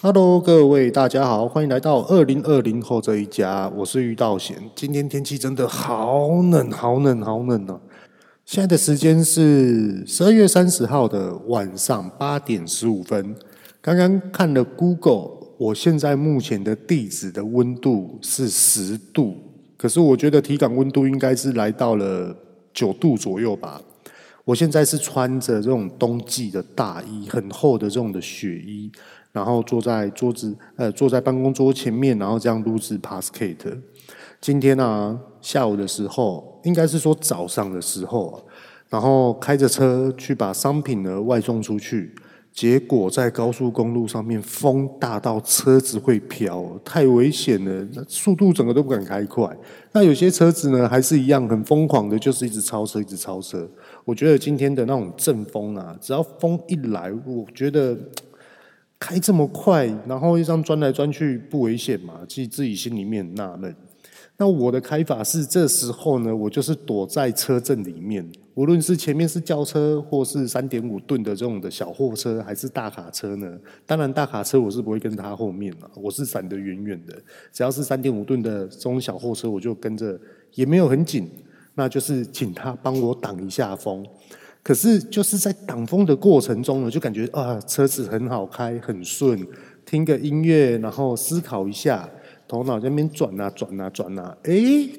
Hello，各位大家好，欢迎来到二零二零后这一家，我是玉道贤。今天天气真的好冷，好冷，好冷啊！现在的时间是十二月三十号的晚上八点十五分。刚刚看了 Google，我现在目前的地址的温度是十度，可是我觉得体感温度应该是来到了九度左右吧。我现在是穿着这种冬季的大衣，很厚的这种的雪衣。然后坐在桌子，呃，坐在办公桌前面，然后这样录制 Podcast。今天啊，下午的时候，应该是说早上的时候，然后开着车去把商品呢外送出去，结果在高速公路上面风大到车子会飘，太危险了，速度整个都不敢开快。那有些车子呢，还是一样很疯狂的，就是一直超车，一直超车。我觉得今天的那种阵风啊，只要风一来，我觉得。开这么快，然后一张钻来钻去，不危险嘛？其实自己心里面纳闷。那我的开法是，这时候呢，我就是躲在车阵里面，无论是前面是轿车，或是三点五吨的这种的小货车，还是大卡车呢？当然，大卡车我是不会跟他后面了，我是闪得远远的。只要是三点五吨的这种小货车，我就跟着，也没有很紧，那就是请他帮我挡一下风。可是就是在挡风的过程中呢，就感觉啊，车子很好开，很顺。听个音乐，然后思考一下，头脑在那边转啊转啊转啊，哎，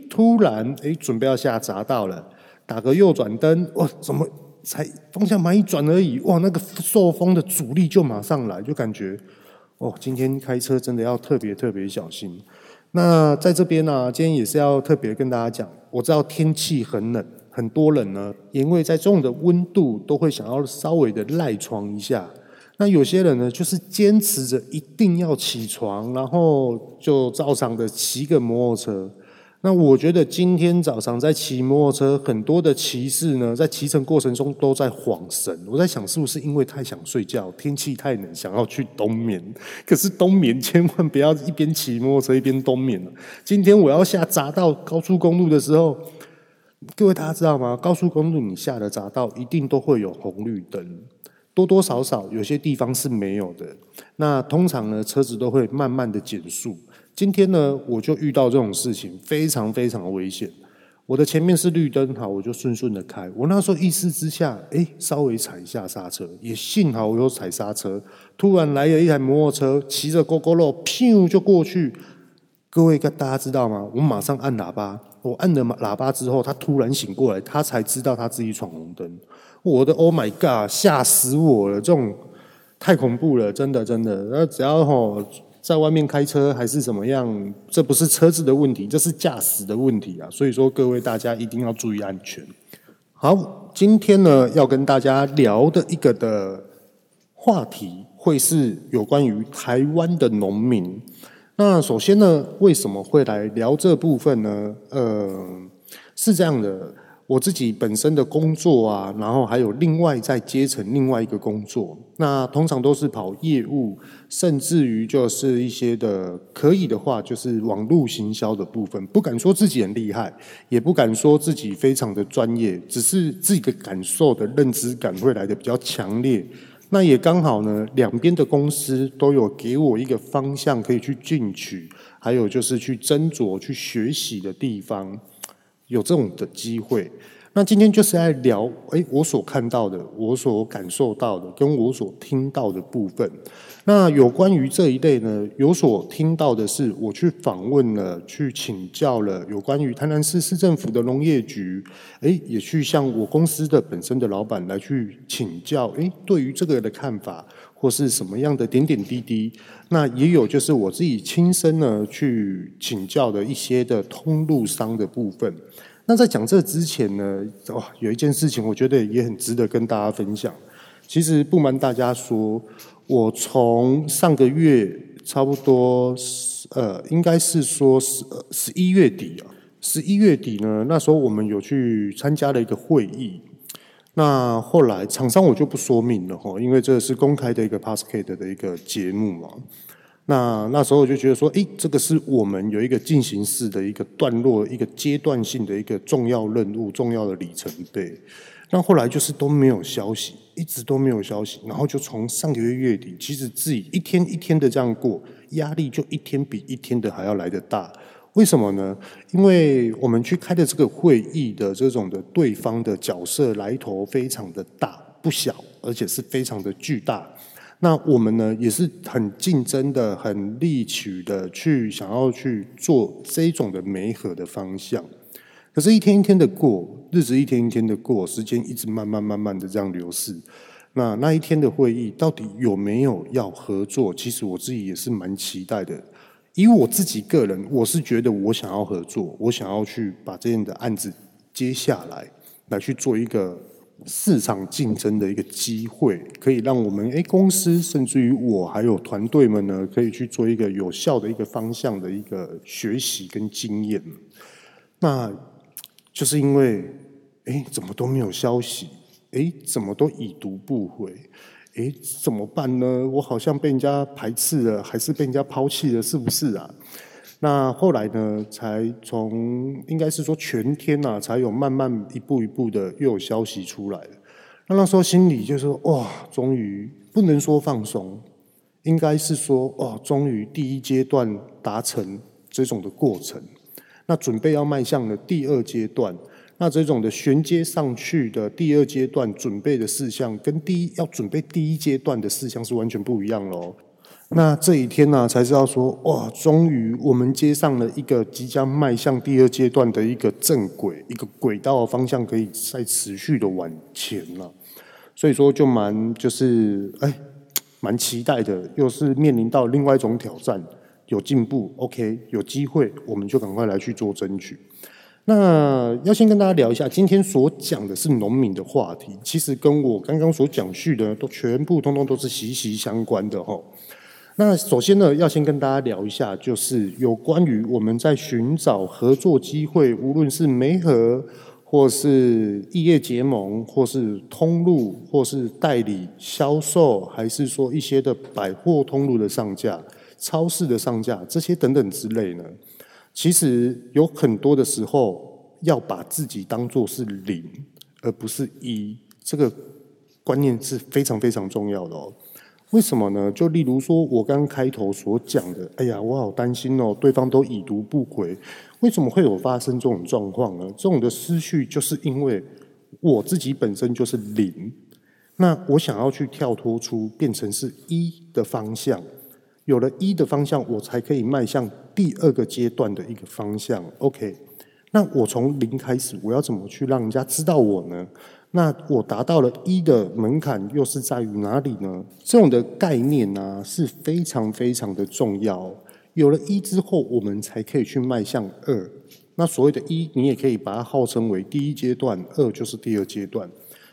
突然哎，准备要下匝道了，打个右转灯，哇，怎么才方向盘一转而已，哇，那个受风的阻力就马上来，就感觉哦，今天开车真的要特别特别小心。那在这边呢、啊，今天也是要特别跟大家讲，我知道天气很冷。很多人呢，因为在这种的温度，都会想要稍微的赖床一下。那有些人呢，就是坚持着一定要起床，然后就照常的骑个摩托车。那我觉得今天早上在骑摩托车，很多的骑士呢，在骑乘过程中都在晃神。我在想，是不是因为太想睡觉，天气太冷，想要去冬眠？可是冬眠千万不要一边骑摩托车一边冬眠了。今天我要下匝道高速公路的时候。各位大家知道吗？高速公路你下了匝道，一定都会有红绿灯，多多少少有些地方是没有的。那通常呢，车子都会慢慢的减速。今天呢，我就遇到这种事情，非常非常危险。我的前面是绿灯，好，我就顺顺的开。我那时候一时之下，哎，稍微踩一下刹车，也幸好我有踩刹车。突然来了一台摩托车，骑着 Gogoro，咻就过去。各位大家知道吗？我马上按喇叭。我按了喇叭之后，他突然醒过来，他才知道他自己闯红灯。我的 Oh my God，吓死我了！这种太恐怖了，真的真的。那只要吼在外面开车还是怎么样，这不是车子的问题，这是驾驶的问题啊！所以说，各位大家一定要注意安全。好，今天呢要跟大家聊的一个的话题，会是有关于台湾的农民。那首先呢，为什么会来聊这部分呢？呃，是这样的，我自己本身的工作啊，然后还有另外在接成另外一个工作，那通常都是跑业务，甚至于就是一些的可以的话，就是网络行销的部分。不敢说自己很厉害，也不敢说自己非常的专业，只是自己的感受的认知感会来的比较强烈。那也刚好呢，两边的公司都有给我一个方向可以去进取，还有就是去斟酌、去学习的地方，有这种的机会。那今天就是来聊，诶，我所看到的，我所感受到的，跟我所听到的部分。那有关于这一类呢，有所听到的是，我去访问了，去请教了有关于台南市市政府的农业局，诶，也去向我公司的本身的老板来去请教，诶，对于这个的看法或是什么样的点点滴滴。那也有就是我自己亲身呢去请教的一些的通路商的部分。那在讲这之前呢，哇，有一件事情我觉得也很值得跟大家分享。其实不瞒大家说，我从上个月差不多，呃，应该是说十十一月底啊，十一月底呢，那时候我们有去参加了一个会议。那后来厂商我就不说明了哈，因为这是公开的一个 Podcast 的一个节目嘛。那那时候我就觉得说，诶，这个是我们有一个进行式的一个段落，一个阶段性的一个重要任务、重要的里程碑。那后来就是都没有消息，一直都没有消息，然后就从上个月月底，其实自己一天一天的这样过，压力就一天比一天的还要来得大。为什么呢？因为我们去开的这个会议的这种的对方的角色来头非常的大，不小，而且是非常的巨大。那我们呢，也是很竞争的、很力取的去想要去做这种的媒合的方向。可是，一天一天的过，日子一天一天的过，时间一直慢慢慢慢的这样流逝。那那一天的会议到底有没有要合作？其实我自己也是蛮期待的。以我自己个人，我是觉得我想要合作，我想要去把这样的案子接下来，来去做一个。市场竞争的一个机会，可以让我们诶公司，甚至于我还有团队们呢，可以去做一个有效的一个方向的一个学习跟经验。那就是因为诶怎么都没有消息，诶怎么都已读不回，诶怎么办呢？我好像被人家排斥了，还是被人家抛弃了？是不是啊？那后来呢，才从应该是说全天呐、啊，才有慢慢一步一步的又有消息出来。那那时候心里就说哇，终于不能说放松，应该是说哇，终于第一阶段达成这种的过程。那准备要迈向了第二阶段，那这种的衔接上去的第二阶段准备的事项，跟第一要准备第一阶段的事项是完全不一样喽。那这一天呢、才知道说，哇，终于我们接上了一个即将迈向第二阶段的一个正轨，一个轨道方向，可以再持续的往前了。所以说，就蛮就是哎，蛮期待的，又是面临到另外一种挑战，有进步，OK，有机会，我们就赶快来去做争取。那要先跟大家聊一下，今天所讲的是农民的话题，其实跟我刚刚所讲述的都全部通通都是息息相关的哈。那首先呢，要先跟大家聊一下，就是有关于我们在寻找合作机会，无论是媒合，或是异业结盟，或是通路，或是代理销售，还是说一些的百货通路的上架、超市的上架，这些等等之类呢，其实有很多的时候要把自己当做是零，而不是一，这个观念是非常非常重要的哦。为什么呢？就例如说，我刚开头所讲的，哎呀，我好担心哦，对方都已读不回，为什么会有发生这种状况呢？这种的思绪，就是因为我自己本身就是零，那我想要去跳脱出变成是一的方向，有了一的方向，我才可以迈向第二个阶段的一个方向。OK，那我从零开始，我要怎么去让人家知道我呢？那我达到了一的门槛，又是在于哪里呢？这种的概念呢、是非常非常的重要。有了一之后，我们才可以去迈向二。那所谓的一，你也可以把它号称为第一阶段，二就是第二阶段。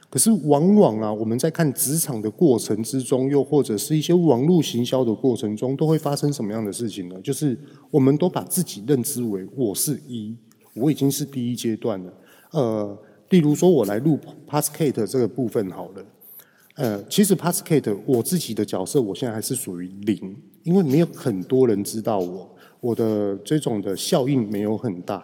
可是往往啊，我们在看职场的过程之中，又或者是一些网络行销的过程中，都会发生什么样的事情呢？就是我们都把自己认知为我是一，我已经是第一阶段了。呃。例如说，我来录 Podcast 这个部分好了。呃，其实 Podcast 我自己的角色，我现在还是属于零，因为没有很多人知道我，我的这种的效应没有很大。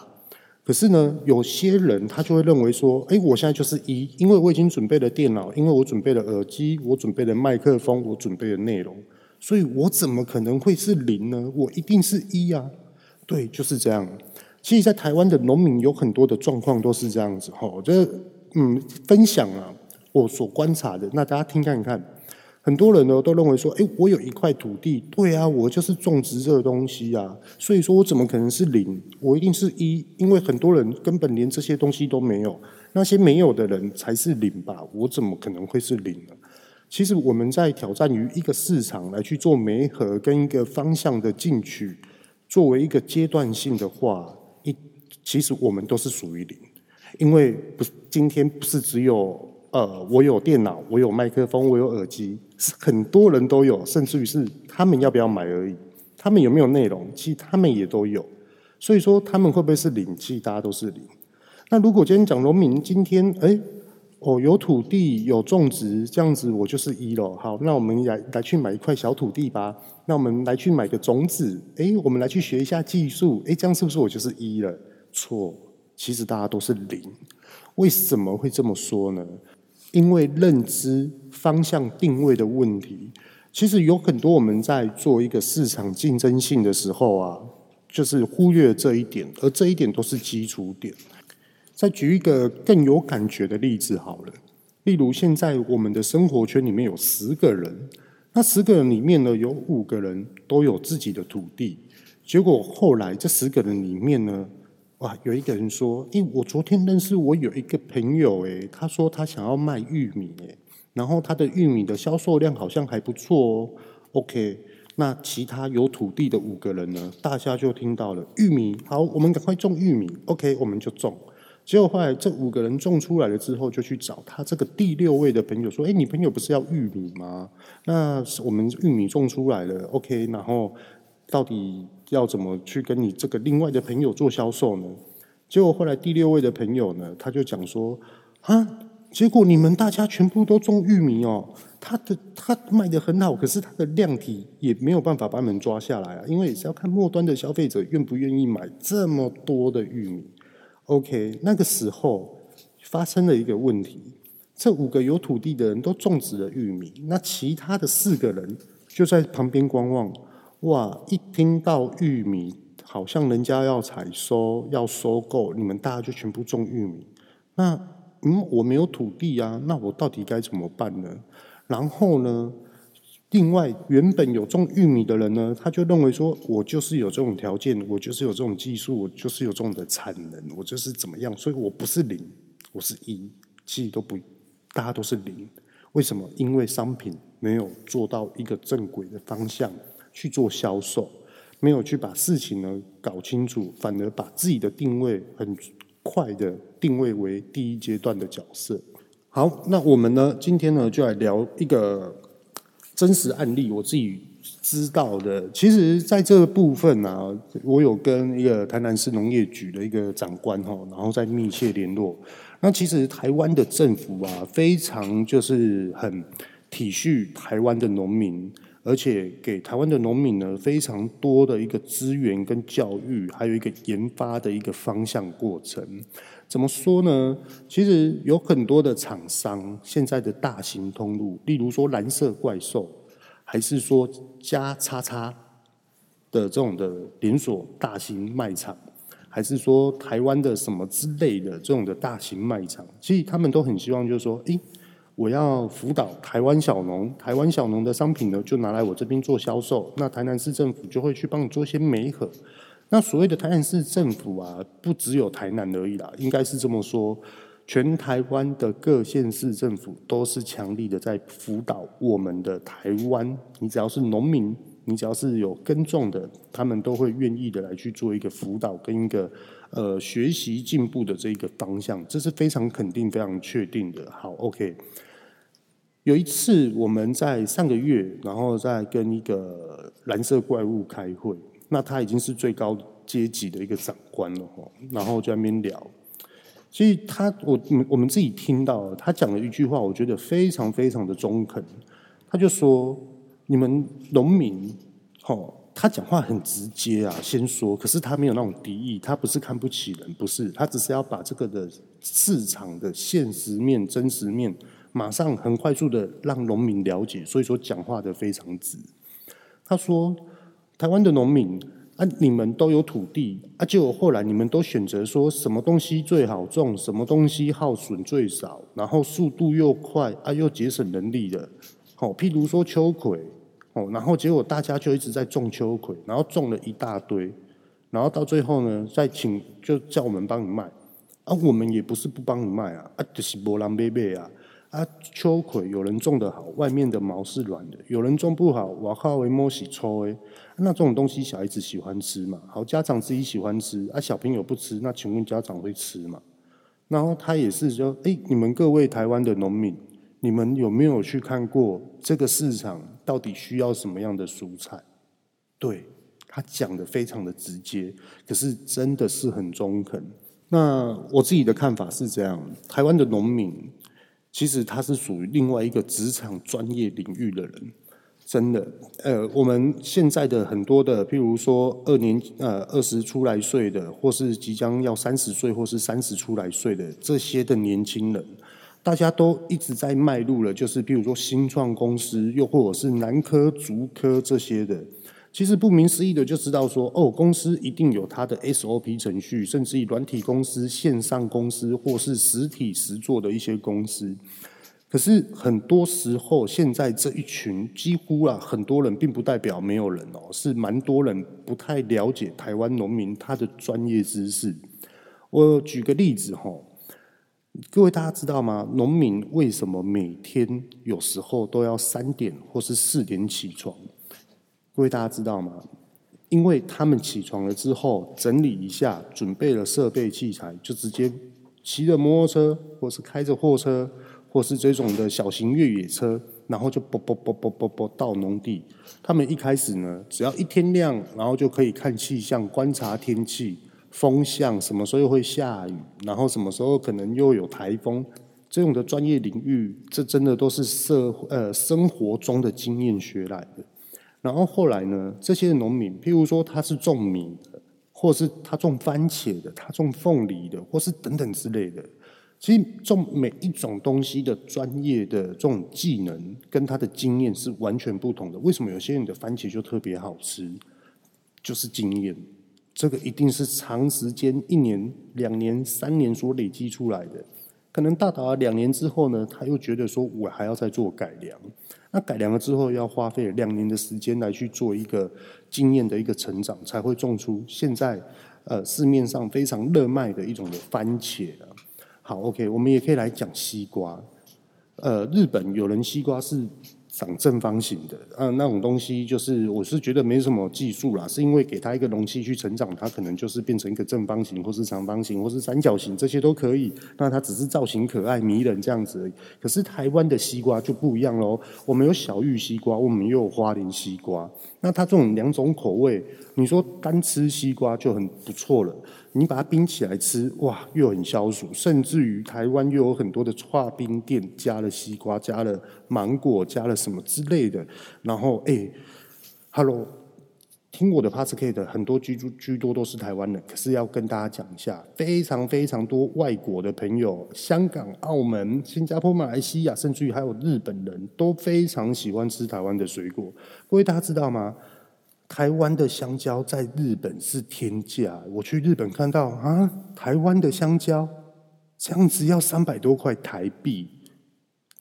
可是呢，有些人他就会认为说，哎，我现在就是一，因为我已经准备了电脑，因为我准备了耳机，我准备了麦克风，我准备了内容，所以我怎么可能会是零呢？我一定是一啊！对，就是这样。其实，在台湾的农民有很多的状况都是这样子哈。我觉得，嗯，分享啊，我所观察的，那大家听看看。很多人呢都认为说，哎，我有一块土地，对啊，我就是种植这个东西啊，所以说我怎么可能是零？我一定是一，因为很多人根本连这些东西都没有，那些没有的人才是零吧？我怎么可能会是零呢？其实我们在挑战于一个市场来去做媒合跟一个方向的进取，作为一个阶段性的话。其实我们都是属于零，因为不是今天不是只有呃我有电脑，我有麦克风，我有耳机，是很多人都有，甚至于是他们要不要买而已。他们有没有内容？其实他们也都有。所以说他们会不会是零？其实大家都是零。那如果今天讲农民，今天哎哦，有土地有种植，这样子我就是一了。好，那我们来来去买一块小土地吧。那我们来去买个种子，诶，我们来去学一下技术，诶，这样是不是我就是一了？错，其实大家都是零。为什么会这么说呢？因为认知方向定位的问题。其实有很多我们在做一个市场竞争性的时候啊，就是忽略这一点，而这一点都是基础点。再举一个更有感觉的例子好了，例如现在我们的生活圈里面有十个人，那十个人里面呢，有五个人都有自己的土地，结果后来这十个人里面呢，哇，有一个人说：“诶，我昨天认识我有一个朋友，诶，他说他想要卖玉米，诶。”然后他的玉米的销售量好像还不错哦。OK，那其他有土地的五个人呢？大家就听到了玉米，好，我们赶快种玉米。OK，我们就种。结果后来这五个人种出来了之后，就去找他这个第六位的朋友说：“哎，你朋友不是要玉米吗？那我们玉米种出来了。OK，然后到底要怎么去跟你这个另外的朋友做销售呢？”结果后来第六位的朋友呢，他就讲说：“啊。”结果你们大家全部都种玉米哦，他的他卖得很好，可是他的量体也没有办法把你们抓下来啊，因为也是要看末端的消费者愿不愿意买这么多的玉米。OK，那个时候发生了一个问题，这五个有土地的人都种植了玉米，那其他的四个人就在旁边观望。哇，一听到玉米好像人家要采收要收购，你们大家就全部种玉米，那。嗯，我没有土地啊，那我到底该怎么办呢？然后呢，另外原本有种玉米的人呢，他就认为说，我就是有这种条件，我就是有这种技术，我就是有这种的产能，我就是怎么样，所以我不是零，我是一，其实都不，大家都是零。为什么？因为商品没有做到一个正轨的方向去做销售，没有去把事情呢搞清楚，反而把自己的定位很。快的定位为第一阶段的角色。好，那我们呢，今天呢就来聊一个真实案例，我自己知道的。其实，在这个部分啊，我有跟一个台南市农业局的一个长官哈，然后在密切联络。那其实台湾的政府啊，非常就是很体恤台湾的农民。而且给台湾的农民呢，非常多的一个资源跟教育，还有一个研发的一个方向过程。怎么说呢？其实有很多的厂商，现在的大型通路，例如说蓝色怪兽，还是说加叉叉的这种的连锁大型卖场，还是说台湾的什么之类的这种的大型卖场，其实他们都很希望，就是说，诶。我要辅导台湾小农，台湾小农的商品呢，就拿来我这边做销售。那台南市政府就会去帮你做一些媒合。那所谓的台南市政府啊，不只有台南而已啦，应该是这么说，全台湾的各县市政府都是强力的在辅导我们的台湾。你只要是农民，你只要是有耕种的，他们都会愿意的来去做一个辅导跟一个。呃，学习进步的这一个方向，这是非常肯定、非常确定的。好，OK。有一次我们在上个月，然后在跟一个蓝色怪物开会，那他已经是最高阶级的一个长官了，然后就在那边聊。所以他，我我们自己听到他讲了一句话，我觉得非常非常的中肯。他就说：“你们农民，吼。”他讲话很直接啊，先说，可是他没有那种敌意，他不是看不起人，不是，他只是要把这个的市场的现实面、真实面，马上很快速的让农民了解，所以说讲话的非常直。他说：“台湾的农民啊，你们都有土地啊，结果后来你们都选择说什么东西最好种，什么东西耗损最少，然后速度又快啊，又节省人力的，好，譬如说秋葵。”哦，然后结果大家就一直在种秋葵，然后种了一大堆，然后到最后呢，再请就叫我们帮你卖，啊，我们也不是不帮你卖啊，啊，就是没人买买啊，啊，秋葵有人种得好，外面的毛是软的，有人种不好，我靠为毛是粗的，那这种东西小孩子喜欢吃嘛，好，家长自己喜欢吃，啊，小朋友不吃，那请问家长会吃吗？然后他也是说，哎，你们各位台湾的农民。你们有没有去看过这个市场到底需要什么样的蔬菜？对，他讲的非常的直接，可是真的是很中肯。那我自己的看法是这样：台湾的农民其实他是属于另外一个职场专业领域的人。真的，呃，我们现在的很多的，譬如说二年呃二十出来岁的，或是即将要三十岁，或是三十出来岁的这些的年轻人，大家都一直在迈入了，就是譬如说新创公司，又或者是男科、足科这些的。其实顾名思义的就知道说，哦，公司一定有它的 SOP 程序，甚至于软体公司、线上公司，或是实体实作的一些公司。可是很多时候，现在这一群几乎啊，很多人并不代表没有人哦，是蛮多人不太了解台湾农民他的专业知识。我举个例子哈，各位大家知道吗？农民为什么每天有时候都要三点或是四点起床？各位大家知道吗？因为他们起床了之后，整理一下，准备了设备器材，就直接骑着摩托车或是开着货车。或是这种的小型越野车，然后就啵啵啵啵啵啵到农地。他们一开始呢，只要一天亮，然后就可以看气象、观察天气、风向，什么时候会下雨，然后什么时候可能又有台风。这种的专业领域，这真的都是社呃生活中的经验学来的。然后后来呢，这些农民，譬如说他是种米的，或是他种番茄的，他种凤梨的，或是等等之类的。其实种每一种东西的专业的这种技能跟他的经验是完全不同的。为什么有些人的番茄就特别好吃？就是经验，这个一定是长时间一年、两年、三年所累积出来的。可能到达两年之后呢，他又觉得说我还要再做改良。那改良了之后，要花费两年的时间来去做一个经验的一个成长，才会种出现在呃市面上非常热卖的一种的番茄。好，OK，我们也可以来讲西瓜。呃，日本有人西瓜是长正方形的，嗯、那种东西就是我是觉得没什么技术啦，是因为给它一个容器去成长，它可能就是变成一个正方形，或是长方形，或是三角形，这些都可以。那它只是造型可爱、迷人这样子而已。可是台湾的西瓜就不一样喽，我们有小玉西瓜，我们又有花莲西瓜。那它这种两种口味，你说单吃西瓜就很不错了。你把它冰起来吃，哇，又很消暑。甚至于台湾又有很多的剉冰店，加了西瓜，加了芒果，加了什么之类的。然后，哎，Hello，听我的 Podcast 的很多居住居多都是台湾人，可是要跟大家讲一下，非常非常多外国的朋友，香港、澳门、新加坡、马来西亚，甚至于还有日本人都非常喜欢吃台湾的水果。各位大家知道吗？台湾的香蕉在日本是天价，我去日本看到啊，台湾的香蕉这样子要三百多块台币，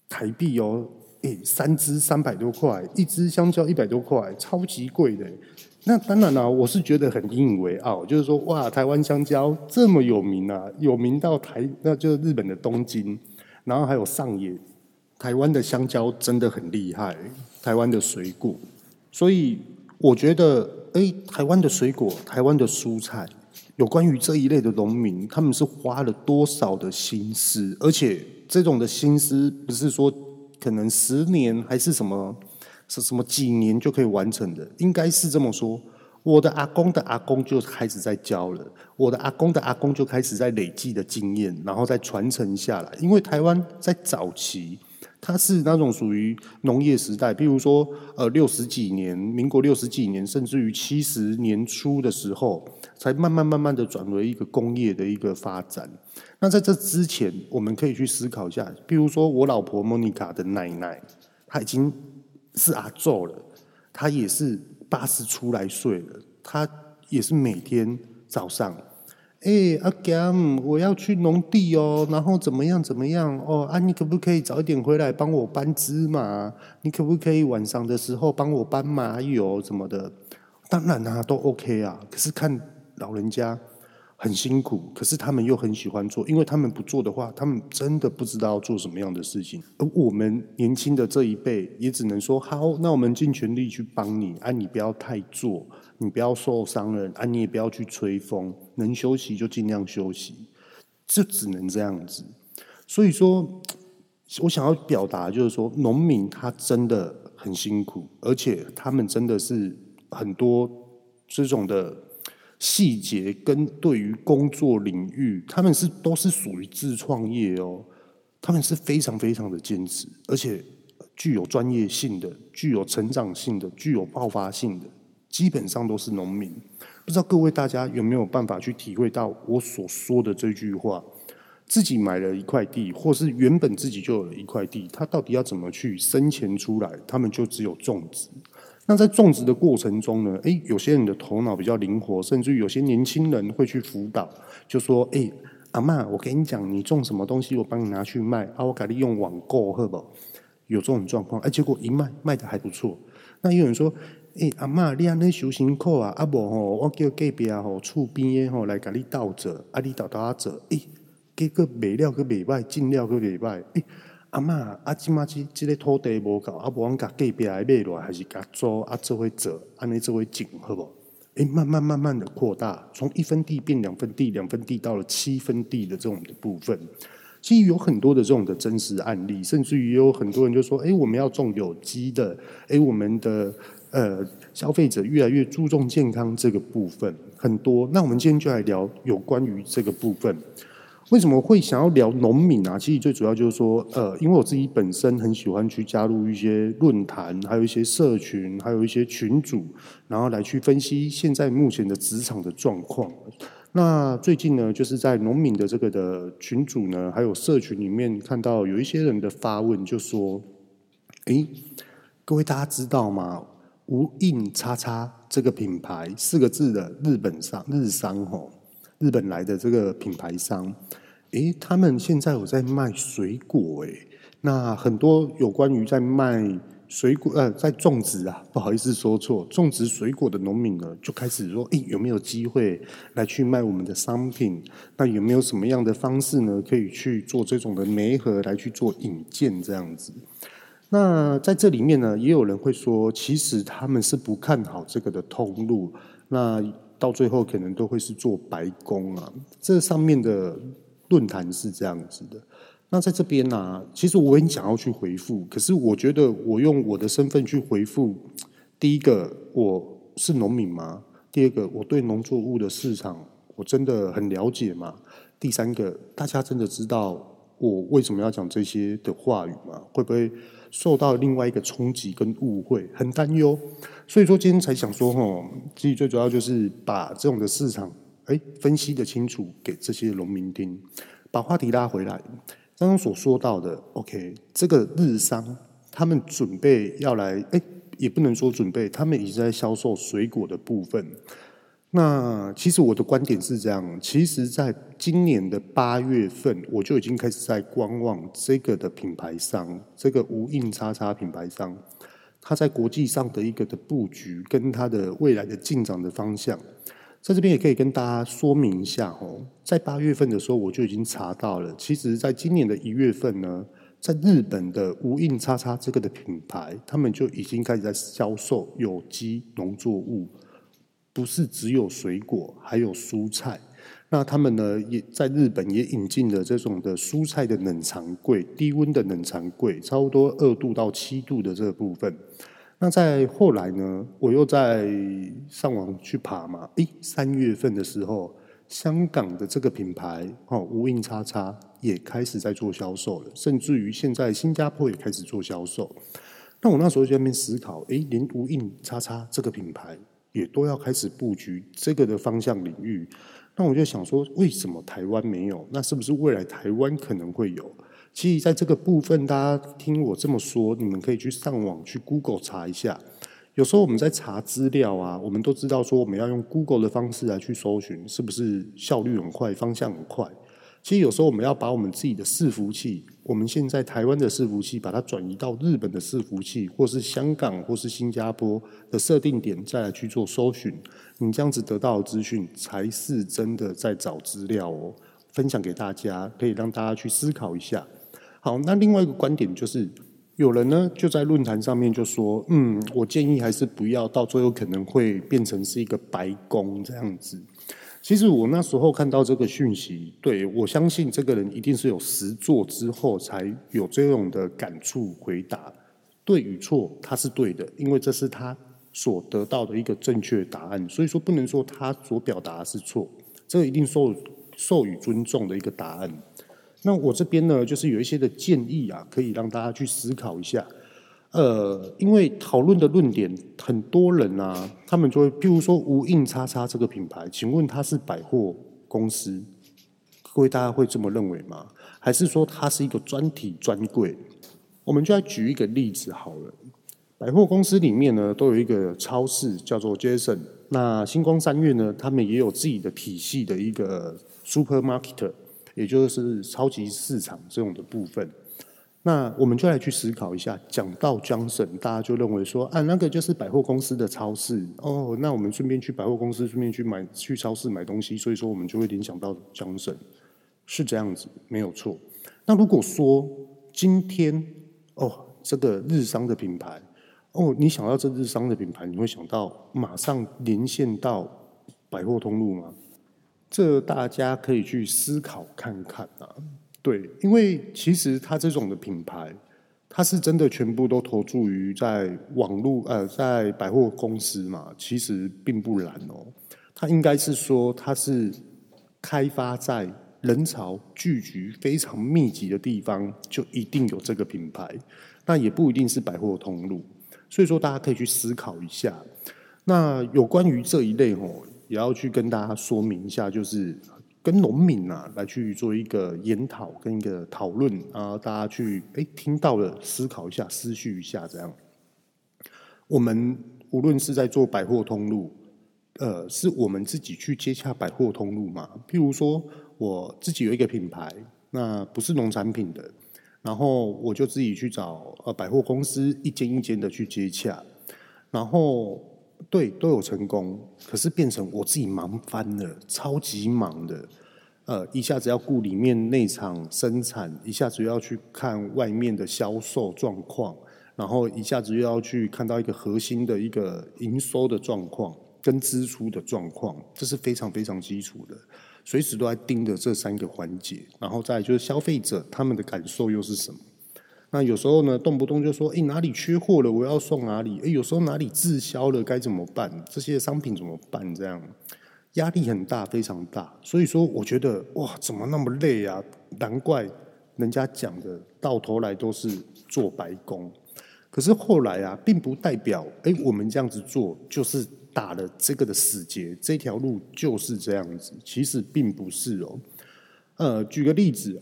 台币哦，诶，三只三百多块，一只香蕉一百多块，超级贵的。那当然了，我是觉得很引以为傲，就是说哇，台湾香蕉这么有名啊，有名到台，那就是日本的东京，然后还有上野，台湾的香蕉真的很厉害，台湾的水果，所以。我觉得，哎，台湾的水果、台湾的蔬菜，有关于这一类的农民，他们是花了多少的心思？而且这种的心思，不是说可能十年还是什么是什么几年就可以完成的，应该是这么说。我的阿公的阿公就开始在教了，我的阿公的阿公就开始在累积的经验，然后再传承下来。因为台湾在早期。它是那种属于农业时代，比如说，呃，六十几年，民国六十几年，甚至于七十年初的时候，才慢慢慢慢的转为一个工业的一个发展。那在这之前，我们可以去思考一下，比如说我老婆莫妮卡的奶奶，她已经是阿祖了，她也是八十出来岁了，她也是每天早上。哎、欸，阿甘，我要去农地哦，然后怎么样怎么样哦？啊，你可不可以早一点回来帮我搬芝麻？你可不可以晚上的时候帮我搬麻油什么的？当然啊，都 OK 啊。可是看老人家很辛苦，可是他们又很喜欢做，因为他们不做的话，他们真的不知道做什么样的事情。而我们年轻的这一辈，也只能说好，那我们尽全力去帮你，啊，你不要太做。你不要受伤了啊！你也不要去吹风，能休息就尽量休息，就只能这样子。所以说，我想要表达就是说，农民他真的很辛苦，而且他们真的是很多这种的细节跟对于工作领域，他们是都是属于自创业哦。他们是非常非常的坚持，而且具有专业性的、具有成长性的、具有爆发性的，基本上都是农民。不知道各位大家有没有办法去体会到我所说的这句话？自己买了一块地，或是原本自己就有了一块地，他到底要怎么去生钱出来？他们就只有种植。那在种植的过程中呢？诶，有些人的头脑比较灵活，甚至于有些年轻人会去辅导，就说：“诶，阿嬷，我跟你讲，你种什么东西，我帮你拿去卖啊，我给你用网购，好不？”有这种状况，哎，结果一卖卖得还不错。那有人说：“诶，阿嬷，你安尼修辛苦啊，阿伯吼，我叫隔壁啊吼，厝边的吼来给你倒者，啊，你倒倒啊者，诶。”这个卖了个卖卖，进了个卖卖。诶，阿嬷，阿即马即即个土地无够，阿无往甲隔壁来买落，还是甲租啊？做会做，安尼做会种，好不好？诶，慢慢慢慢的扩大，从一分地变两分地，两分地到了七分地的这种的部分。其实有很多的这种的真实案例，甚至于有很多人就说：诶，我们要种有机的。诶，我们的呃消费者越来越注重健康这个部分，很多。那我们今天就来聊有关于这个部分。为什么会想要聊农民啊？其实最主要就是说，呃，因为我自己本身很喜欢去加入一些论坛，还有一些社群，还有一些群组，然后来去分析现在目前的职场的状况。那最近呢，就是在农民的这个的群组呢，还有社群里面看到有一些人的发问，就说：“诶，各位大家知道吗？无印叉叉这个品牌四个字的日本商日商吼，日本来的这个品牌商。”诶，他们现在有在卖水果诶，那很多有关于在卖水果呃，在种植啊，不好意思说错，种植水果的农民呢，就开始说，诶，有没有机会来去卖我们的商品？那有没有什么样的方式呢，可以去做这种的媒合来去做引荐这样子？那在这里面呢，也有人会说，其实他们是不看好这个的通路，那到最后可能都会是做白工啊，这上面的。论坛是这样子的，那在这边呢、其实我很想要去回复，可是我觉得我用我的身份去回复，第一个我是农民吗？第二个我对农作物的市场我真的很了解吗？第三个大家真的知道我为什么要讲这些的话语吗？会不会受到另外一个冲击跟误会？很担忧，所以说今天才想说哈，其实最主要就是把这种的市场。哎，分析的清楚，给这些农民听，把话题拉回来。刚刚所说到的，OK，这个日商他们准备要来，哎，也不能说准备，他们已经在销售水果的部分。那其实我的观点是这样，其实在今年的八月份，我就已经开始在观望这个的品牌商，这个无印叉叉品牌商，它在国际上的一个的布局，跟它的未来的进展的方向。在这边也可以跟大家说明一下哦，在八月份的时候我就已经查到了，其实在今年的一月份呢，在日本的无印叉叉这个的品牌，他们就已经开始在销售有机农作物，不是只有水果，还有蔬菜。那他们呢，也在日本也引进了这种的蔬菜的冷藏柜，低温的冷藏柜，差不多二度到七度的这个部分。那在后来呢，我又在上网去爬嘛，诶，三月份的时候，香港的这个品牌哦，无印叉叉也开始在做销售了，甚至于现在新加坡也开始做销售。那我那时候就在那边思考，诶，连无印叉叉这个品牌也都要开始布局这个的方向领域，那我就想说，为什么台湾没有？那是不是未来台湾可能会有？其实，在这个部分，大家听我这么说，你们可以去上网去 Google 查一下。有时候我们在查资料啊，我们都知道说我们要用 Google 的方式来去搜寻，是不是效率很快，方向很快？其实有时候我们要把我们自己的伺服器，我们现在台湾的伺服器，把它转移到日本的伺服器，或是香港或是新加坡的设定点，再来去做搜寻。你这样子得到的资讯，才是真的在找资料哦。分享给大家，可以让大家去思考一下。好，那另外一个观点就是，有人呢就在论坛上面就说，嗯，我建议还是不要，到最后可能会变成是一个白宫这样子。其实我那时候看到这个讯息，对，我相信这个人一定是有实作之后才有这种的感触回答。对与错，他是对的，因为这是他所得到的一个正确答案，所以说不能说他所表达的是错，这个一定受受予尊重的一个答案。那我这边呢，就是有一些的建议啊，可以让大家去思考一下。呃，因为讨论的论点，很多人啊，他们就会，譬如说无印叉叉这个品牌，请问它是百货公司？各位大家会这么认为吗？还是说它是一个专体专柜？我们就来举一个例子好了。百货公司里面呢，都有一个超市叫做 Jason。那星光三月呢，他们也有自己的体系的一个 supermarket，也就是超级市场这种的部分。那我们就来去思考一下，讲到 Johnson，大家就认为说，啊，那个就是百货公司的超市哦。那我们顺便去百货公司，顺便去买去超市买东西，所以说我们就会联想到 Johnson，是这样子，没有错。那如果说今天哦，这个日商的品牌。哦，你想到这日商的品牌，你会想到马上连线到百货通路吗？这大家可以去思考看看啊。对，因为其实它这种的品牌，它是真的全部都投注于在网络呃，在百货公司嘛，其实并不难哦。它应该是说，它是开发在人潮聚集非常密集的地方，就一定有这个品牌。那也不一定是百货通路。所以说，大家可以去思考一下。那有关于这一类哦，也要去跟大家说明一下，就是跟农民啊来去做一个研讨跟一个讨论啊，大家去哎听到了思考一下、思绪一下，这样。我们无论是在做百货通路，呃，是我们自己去接洽百货通路嘛？譬如说，我自己有一个品牌，那不是农产品的。然后我就自己去找呃百货公司一间一间的去接洽，然后对都有成功，可是变成我自己忙翻了，超级忙的，呃一下子要顾里面内场生产，一下子又要去看外面的销售状况，然后一下子又要去看到一个核心的一个营收的状况跟支出的状况，这是非常非常基础的。随时都在盯着这三个环节，然后再就是消费者他们的感受又是什么？那有时候呢，动不动就说：“哎，哪里缺货了，我要送哪里？”哎，有时候哪里滞销了，该怎么办？这些商品怎么办？这样压力很大，非常大。所以说，我觉得哇，怎么那么累啊？难怪人家讲的，到头来都是做白工。可是后来啊，并不代表哎，我们这样子做就是。打了这个的死结，这条路就是这样子。其实并不是哦。呃，举个例子，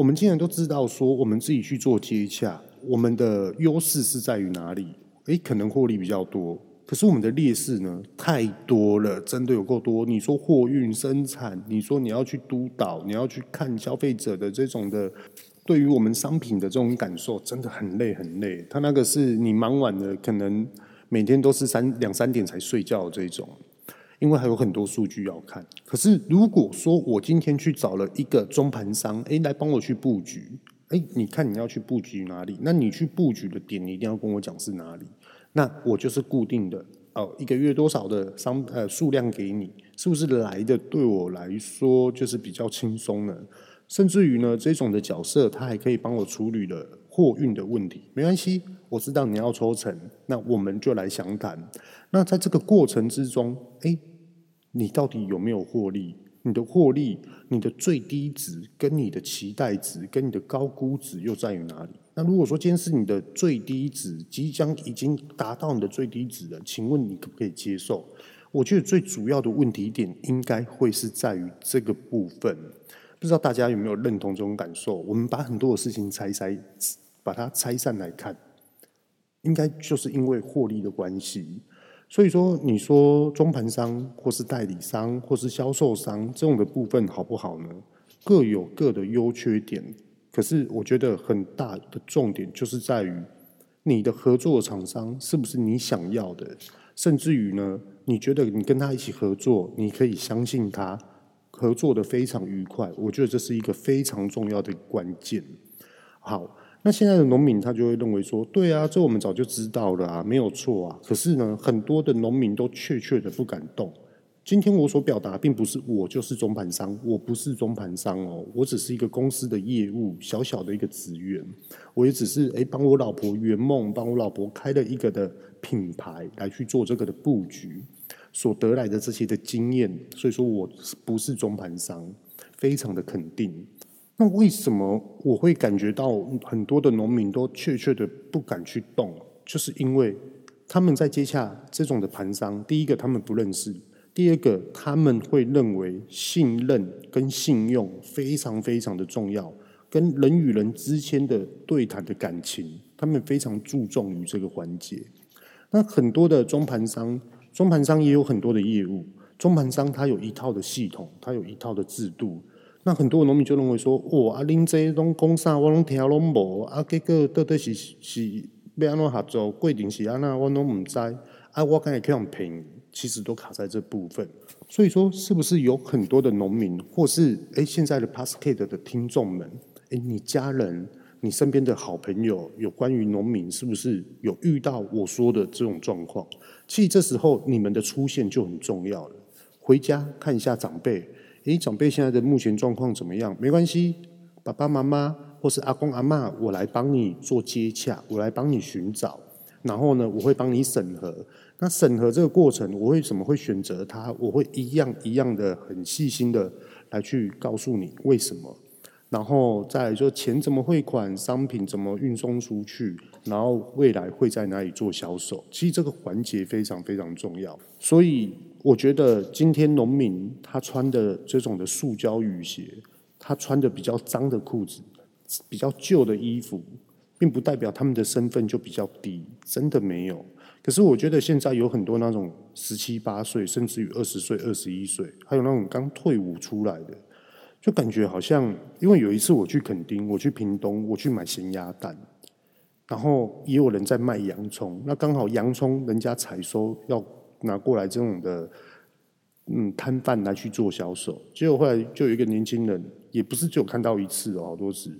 我们既然都知道说，我们自己去做接洽，我们的优势是在于哪里？诶，可能获利比较多。可是我们的劣势呢，太多了，真的有够多。你说货运生产，你说你要去督导，你要去看消费者的这种的，对于我们商品的这种感受，真的很累很累。他那个是你忙完了，可能。每天都是三两三点才睡觉这种，因为还有很多数据要看。可是如果说我今天去找了一个中盘商，诶，来帮我去布局，诶，你看你要去布局哪里？那你去布局的点，你一定要跟我讲是哪里。那我就是固定的哦，一个月多少的商呃数量给你，是不是来的对我来说就是比较轻松呢？甚至于呢，这种的角色他还可以帮我处理了货运的问题，没关系。我知道你要抽成，那我们就来详谈。那在这个过程之中，诶，你到底有没有获利？你的获利，你的最低值跟你的期待值跟你的高估值又在于哪里？那如果说今天是你的最低值即将已经达到你的最低值了，请问你可不可以接受？我觉得最主要的问题点应该会是在于这个部分。不知道大家有没有认同这种感受？我们把很多的事情拆拆，把它拆散来看。应该就是因为获利的关系，所以说你说中盘商或是代理商或是销售商这种的部分好不好呢？各有各的优缺点。可是我觉得很大的重点就是在于你的合作厂商是不是你想要的，甚至于呢，你觉得你跟他一起合作，你可以相信他合作的非常愉快。我觉得这是一个非常重要的关键。好。那现在的农民他就会认为说，对啊，这我们早就知道了啊，没有错啊。可是呢，很多的农民都确切的不敢动。今天我所表达，并不是我就是中盘商，我不是中盘商哦，我只是一个公司的业务，小小的一个职员，我也只是诶帮我老婆圆梦，帮我老婆开了一个的品牌来去做这个的布局，所得来的这些的经验，所以说我不是中盘商，非常的肯定。那为什么我会感觉到很多的农民都确切的不敢去动？就是因为他们在接洽这种的盘商，第一个他们不认识，第二个他们会认为信任跟信用非常非常的重要，跟人与人之间的对谈的感情，他们非常注重于这个环节。那很多的中盘商，中盘商也有很多的业务。中盘商他有一套的系统，他有一套的制度。那很多农民就认为说：“哦，啊，恁这拢讲啥，我拢听拢无。啊，结果到底是是要安怎合作，规定是安那，我拢唔知。啊，我敢会去用骗，其实都卡在这部分。所以说，是不是有很多的农民，或是哎、欸、现在的 Podcast 的听众们，哎、欸，你家人、你身边的好朋友，有关于农民，是不是有遇到我说的这种状况？其实这时候你们的出现就很重要了。回家看一下长辈，诶，长辈现在的目前状况怎么样？没关系，爸爸妈妈或是阿公阿嬷，我来帮你做接洽，我来帮你寻找，然后呢，我会帮你审核。那审核这个过程，我为什么会选择他？我会一样一样的很细心的来去告诉你为什么。然后再来说钱怎么汇款，商品怎么运送出去，然后未来会在哪里做销售？其实这个环节非常非常重要，所以。我觉得今天农民他穿的这种的塑胶雨鞋，他穿的比较脏的裤子，比较旧的衣服，并不代表他们的身份就比较低，真的没有。可是我觉得现在有很多那种十七八岁，甚至于二十岁、二十一岁，还有那种刚退伍出来的，就感觉好像，因为有一次我去垦丁，我去屏东，我去买咸鸭蛋，然后也有人在卖洋葱，那刚好洋葱人家采收要。拿过来这种的，嗯，摊贩来去做销售，结果后来就有一个年轻人，也不是只有看到一次哦，好多次，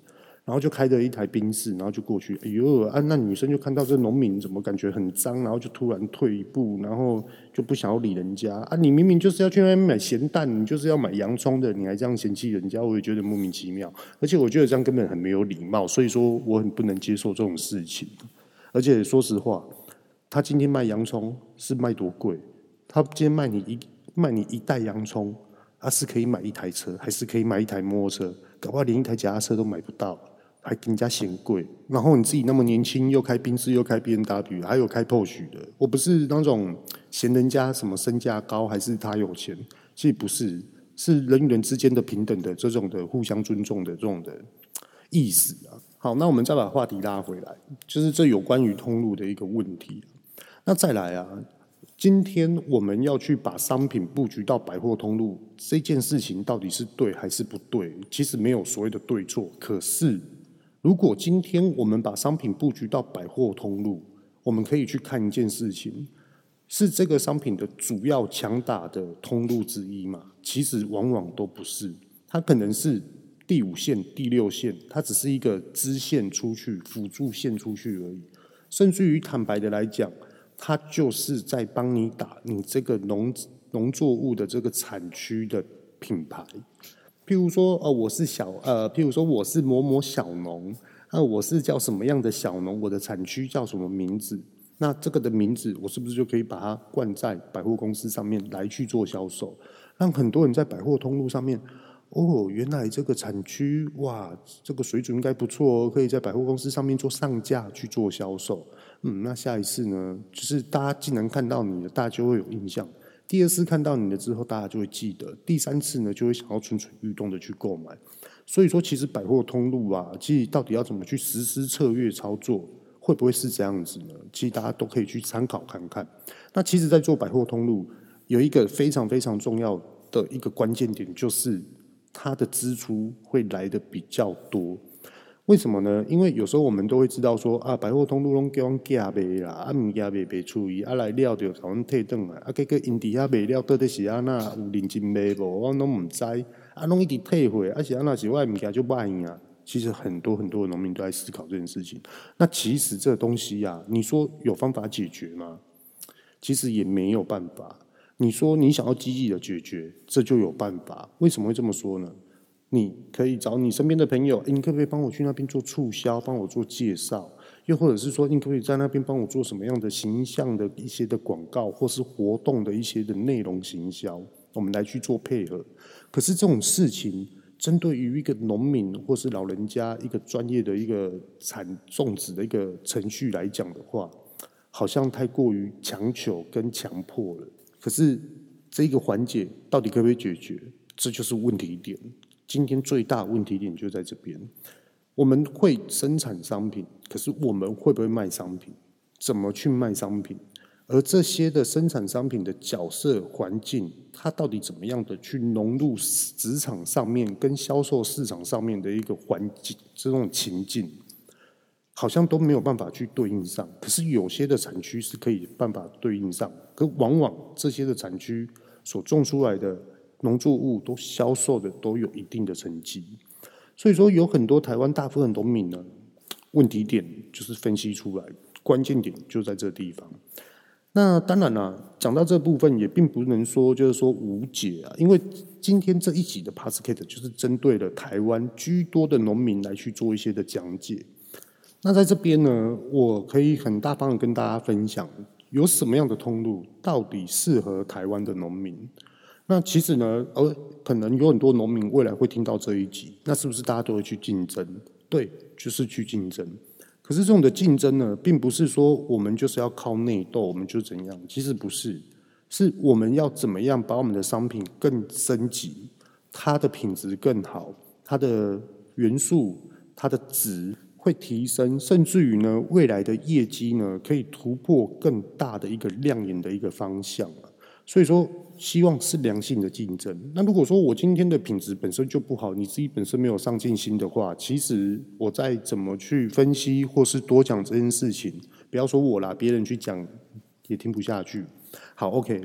然后就开着一台宾士，然后就过去，哎呦，啊，那女生就看到这农民怎么感觉很脏，然后就突然退一步，然后就不想要理人家。啊，你明明就是要去那边买咸蛋，你就是要买洋葱的，你还这样嫌弃人家，我也觉得莫名其妙，而且我觉得这样根本很没有礼貌，所以说我很不能接受这种事情，而且说实话。他今天卖洋葱是卖多贵？他今天卖你一卖你一袋洋葱，他是可以买一台车，还是可以买一台摩托车？搞不好连一台脚踏车都买不到，还更加嫌贵。然后你自己那么年轻，又开宾士，又开 BMW，还有开 Porsche 的。我不是那种嫌人家什么身价高，还是他有钱？其实不是，是人与人之间的平等的这种的互相尊重的这种的意思啊。好，那我们再把话题拉回来，就是这有关于通路的一个问题。那再来啊，今天我们要去把商品布局到百货通路这件事情，到底是对还是不对？其实没有所谓的对错。可是，如果今天我们把商品布局到百货通路，我们可以去看一件事情：是这个商品的主要强打的通路之一吗？其实往往都不是，它可能是第五线、第六线，它只是一个支线出去、辅助线出去而已。甚至于坦白的来讲。它就是在帮你打你这个农农作物的这个产区的品牌，譬如说，呃，我是小，呃，譬如说我是某某小农，呃，我是叫什么样的小农，我的产区叫什么名字？那这个的名字，我是不是就可以把它冠在百货公司上面来去做销售，让很多人在百货通路上面，哦，原来这个产区，哇，这个水准应该不错哦，可以在百货公司上面做上架去做销售。嗯，那下一次呢？就是大家既然看到你了，大家就会有印象；第二次看到你了之后，大家就会记得；第三次呢，就会想要蠢蠢欲动的去购买。所以说，其实百货通路啊，其实到底要怎么去实施策略操作，会不会是这样子呢？其实大家都可以去参考看看。那其实，在做百货通路，有一个非常非常重要的一个关键点，就是它的支出会来的比较多。为什么呢？因为有时候我们都会知道说啊，百货通路拢叫阮寄卖啦，啊物件卖卖出去，啊来了就甲阮退转来，啊结果因底下卖了到底是安那有认真卖无？我拢毋知，啊拢一直退货，啊是安那是我物件就卖呀。其实很多很多农民都在思考这件事情。那其实这东西呀、啊，你说有方法解决吗？其实也没有办法。你说你想要积极的解决，这就有办法。为什么会这么说呢？你可以找你身边的朋友，你可不可以帮我去那边做促销，帮我做介绍？又或者是说，你可不可以在那边帮我做什么样的形象的一些的广告，或是活动的一些的内容行销？我们来去做配合。可是这种事情，针对于一个农民或是老人家一个专业的一个产种植的一个程序来讲的话，好像太过于强求跟强迫了。可是这个环节到底可不可以解决？这就是问题点。今天最大问题点就在这边。我们会生产商品，可是我们会不会卖商品？怎么去卖商品？而这些的生产商品的角色环境，它到底怎么样的去融入职场上面，跟销售市场上面的一个环境，这种情境，好像都没有办法去对应上。可是有些的产区是可以办法对应上，可往往这些的产区所种出来的农作物都销售的都有一定的成绩。所以说，有很多台湾大部分农民呢，问题点就是分析出来，关键点就在这地方。那当然了，讲到这部分也并不能说就是说无解啊，因为今天这一集的 Podcast 就是针对了台湾居多的农民来去做一些的讲解。那在这边呢，我可以很大方的跟大家分享，有什么样的通路到底适合台湾的农民。那其实呢，呃，可能有很多农民未来会听到这一集，那是不是大家都会去竞争？对，就是去竞争。可是这种的竞争呢，并不是说我们就是要靠内斗，我们就怎样？其实不是，是我们要怎么样把我们的商品更升级，它的品质更好，它的元素、它的值会提升，甚至于呢，未来的业绩呢，可以突破更大的一个亮眼的一个方向。所以说，希望是良性的竞争。那如果说我今天的品质本身就不好，你自己本身没有上进心的话，其实我再怎么去分析或是多讲这件事情，不要说我啦，别人去讲也听不下去。好，OK，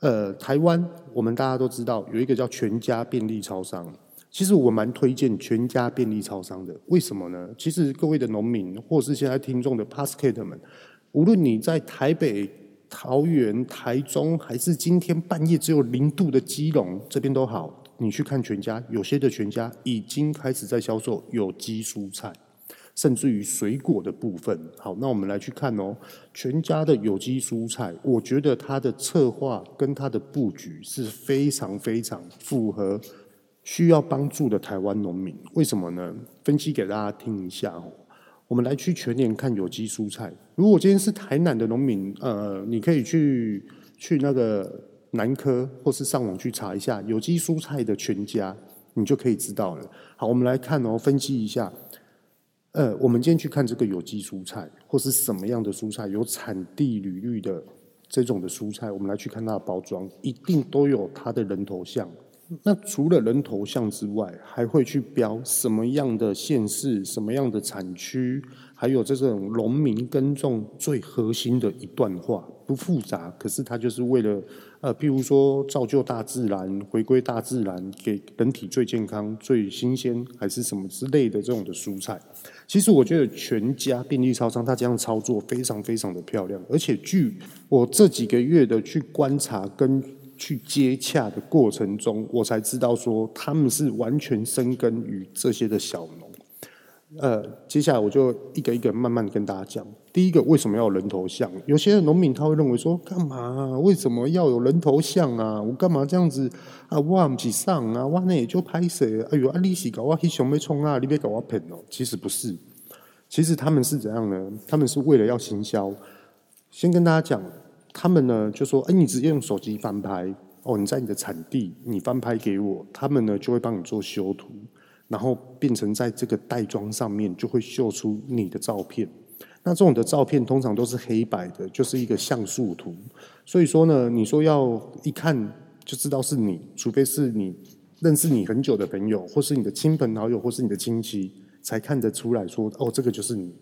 呃，台湾我们大家都知道有一个叫全家便利超商，其实我蛮推荐全家便利超商的。为什么呢？其实各位的农民或是现在听众的 Podcast 们，无论你在台北。桃园、台中，还是今天半夜只有零度的基隆，这边都好。你去看全家，有些的全家已经开始在销售有机蔬菜，甚至于水果的部分。好，那我们来去看哦，全家的有机蔬菜，我觉得它的策划跟它的布局是非常非常符合需要帮助的台湾农民。为什么呢？分析给大家听一下哦。我们来去全年看有机蔬菜。如果今天是台南的农民，呃，你可以去去那个南科，或是上网去查一下有机蔬菜的全家，你就可以知道了。好，我们来看哦，分析一下。呃，我们今天去看这个有机蔬菜，或是什么样的蔬菜，有产地履历的这种的蔬菜，我们来去看它的包装，一定都有它的人头像。那除了人头像之外，还会去标什么样的县市、什么样的产区，还有这种农民耕种最核心的一段话，不复杂，可是它就是为了呃，譬如说造就大自然，回归大自然，给人体最健康、最新鲜，还是什么之类的这种的蔬菜。其实我觉得全家便利超商它这样操作非常非常的漂亮，而且据我这几个月的去观察跟。去接洽的过程中，我才知道说他们是完全深耕于这些的小农。呃，接下来我就一个一个慢慢跟大家讲。第一个，为什么要有人头像？有些农民他会认为说，干嘛？为什么要有人头像啊？我干嘛这样子啊？我不起上啊？我那也就拍谁？哎呦，啊你是搞我去熊没冲啊？你别搞我骗哦。其实不是，其实他们是怎样呢？他们是为了要行销。先跟大家讲。他们呢就说：“哎，你直接用手机翻拍哦，你在你的产地，你翻拍给我，他们呢就会帮你做修图，然后变成在这个袋装上面就会秀出你的照片。那这种的照片通常都是黑白的，就是一个像素图。所以说呢，你说要一看就知道是你，除非是你认识你很久的朋友，或是你的亲朋好友，或是你的亲戚，才看得出来说哦，这个就是你。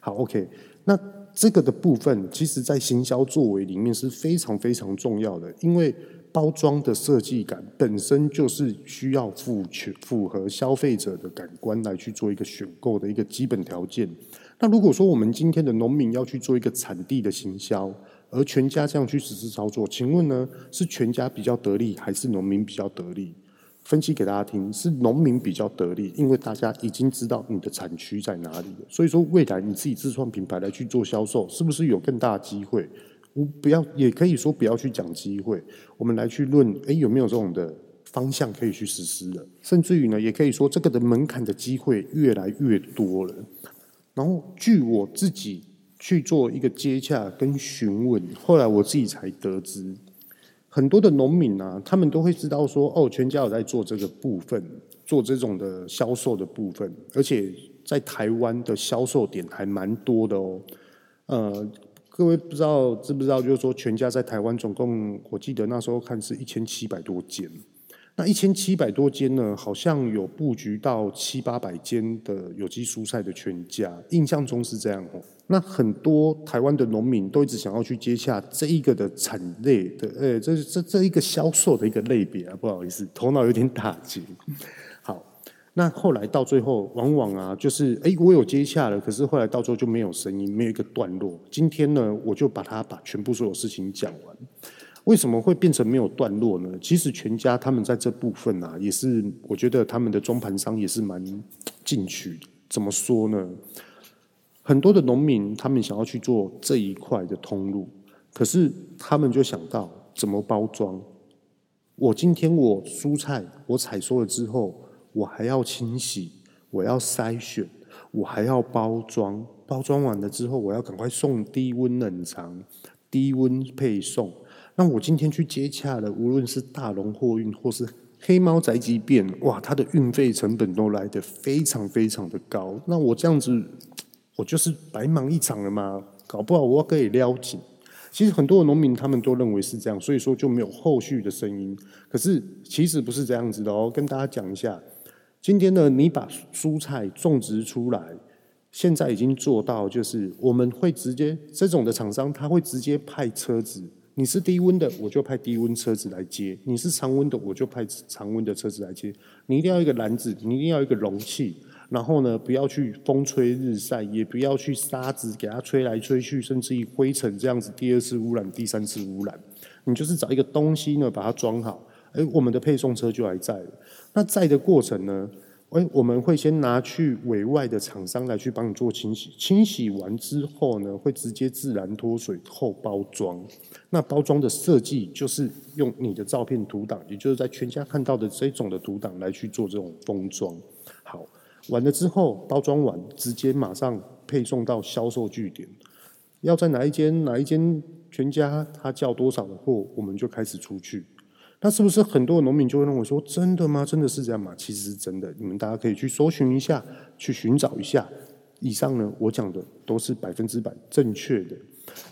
好，OK，那。”这个的部分，其实在行销作为里面是非常非常重要的，因为包装的设计感本身就是需要符符合消费者的感官来去做一个选购的一个基本条件。那如果说我们今天的农民要去做一个产地的行销，而全家这样去实施操作，请问呢，是全家比较得利，还是农民比较得利？分析给大家听，是农民比较得利，因为大家已经知道你的产区在哪里了。所以说，未来你自己自创品牌来去做销售，是不是有更大的机会？我不要，也可以说不要去讲机会，我们来去论，诶，有没有这种的方向可以去实施了，甚至于呢，也可以说这个的门槛的机会越来越多了。然后，据我自己去做一个接洽跟询问，后来我自己才得知，很多的农民啊，他们都会知道说，哦，全家有在做这个部分，做这种的销售的部分，而且在台湾的销售点还蛮多的哦。呃，各位不知道知不知道，就是说全家在台湾总共，我记得那时候看是一千七百多间。那一千七百多间呢，好像有布局到七八百间的有机蔬菜的全家，印象中是这样哦。那很多台湾的农民都一直想要去接洽这一个的产类的，呃，这这这一个销售的一个类别啊，不好意思，头脑有点打结。好，那后来到最后，往往啊，就是哎，我有接洽了，可是后来到最后就没有声音，没有一个段落。今天呢，我就把它把全部所有事情讲完。为什么会变成没有段落呢？其实全家他们在这部分啊，也是我觉得他们的中盘商也是蛮进取的。怎么说呢？很多的农民他们想要去做这一块的通路，可是他们就想到怎么包装。我今天我蔬菜我采收了之后，我还要清洗，我要筛选，我还要包装。包装完了之后，我要赶快送低温冷藏、低温配送。那我今天去接洽了，无论是大龙货运或是黑猫宅急便，哇，它的运费成本都来得非常非常的高。那我这样子，我就是白忙一场了吗？搞不好我可以撩紧。其实很多的农民他们都认为是这样，所以说就没有后续的声音。可是其实不是这样子的哦，跟大家讲一下。今天呢，你把蔬菜种植出来，现在已经做到，就是我们会直接这种的厂商，他会直接派车子。你是低温的，我就派低温车子来接；你是常温的，我就派常温的车子来接。你一定要一个篮子，你一定要一个容器，然后呢，不要去风吹日晒，也不要去沙子给它吹来吹去，甚至于灰尘这样子，第二次污染、第三次污染。你就是找一个东西呢，把它装好，哎，我们的配送车就还在了。那在的过程呢？哎，我们会先拿去委外的厂商来去帮你做清洗，清洗完之后呢，会直接自然脱水后包装。那包装的设计就是用你的照片图档，也就是在全家看到的这种的图档来去做这种封装。好，完了之后包装完，直接马上配送到销售据点。要在哪一间哪一间全家，他叫多少的货，我们就开始出去。那是不是很多农民就会认为说，真的吗？真的是这样吗？其实是真的，你们大家可以去搜寻一下，去寻找一下。以上呢，我讲的都是百分之百正确的。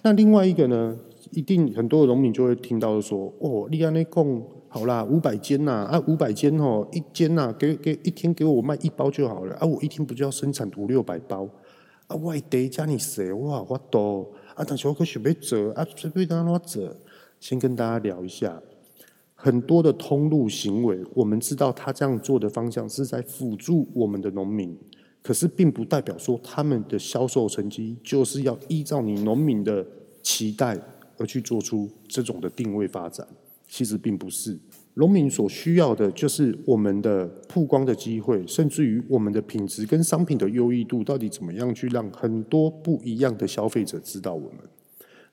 那另外一个呢，一定很多的农民就会听到说，哦，你安尼讲好啦，五百间呐，啊，五百间哦，一间呐，给给一天给我卖一包就好了，啊，我一天不就要生产五六百包？啊，外地加你谁哇，我多啊，但是我可想要做啊，随便当怎做？先跟大家聊一下。很多的通路行为，我们知道他这样做的方向是在辅助我们的农民，可是并不代表说他们的销售成绩就是要依照你农民的期待而去做出这种的定位发展。其实并不是，农民所需要的就是我们的曝光的机会，甚至于我们的品质跟商品的优异度到底怎么样去让很多不一样的消费者知道我们。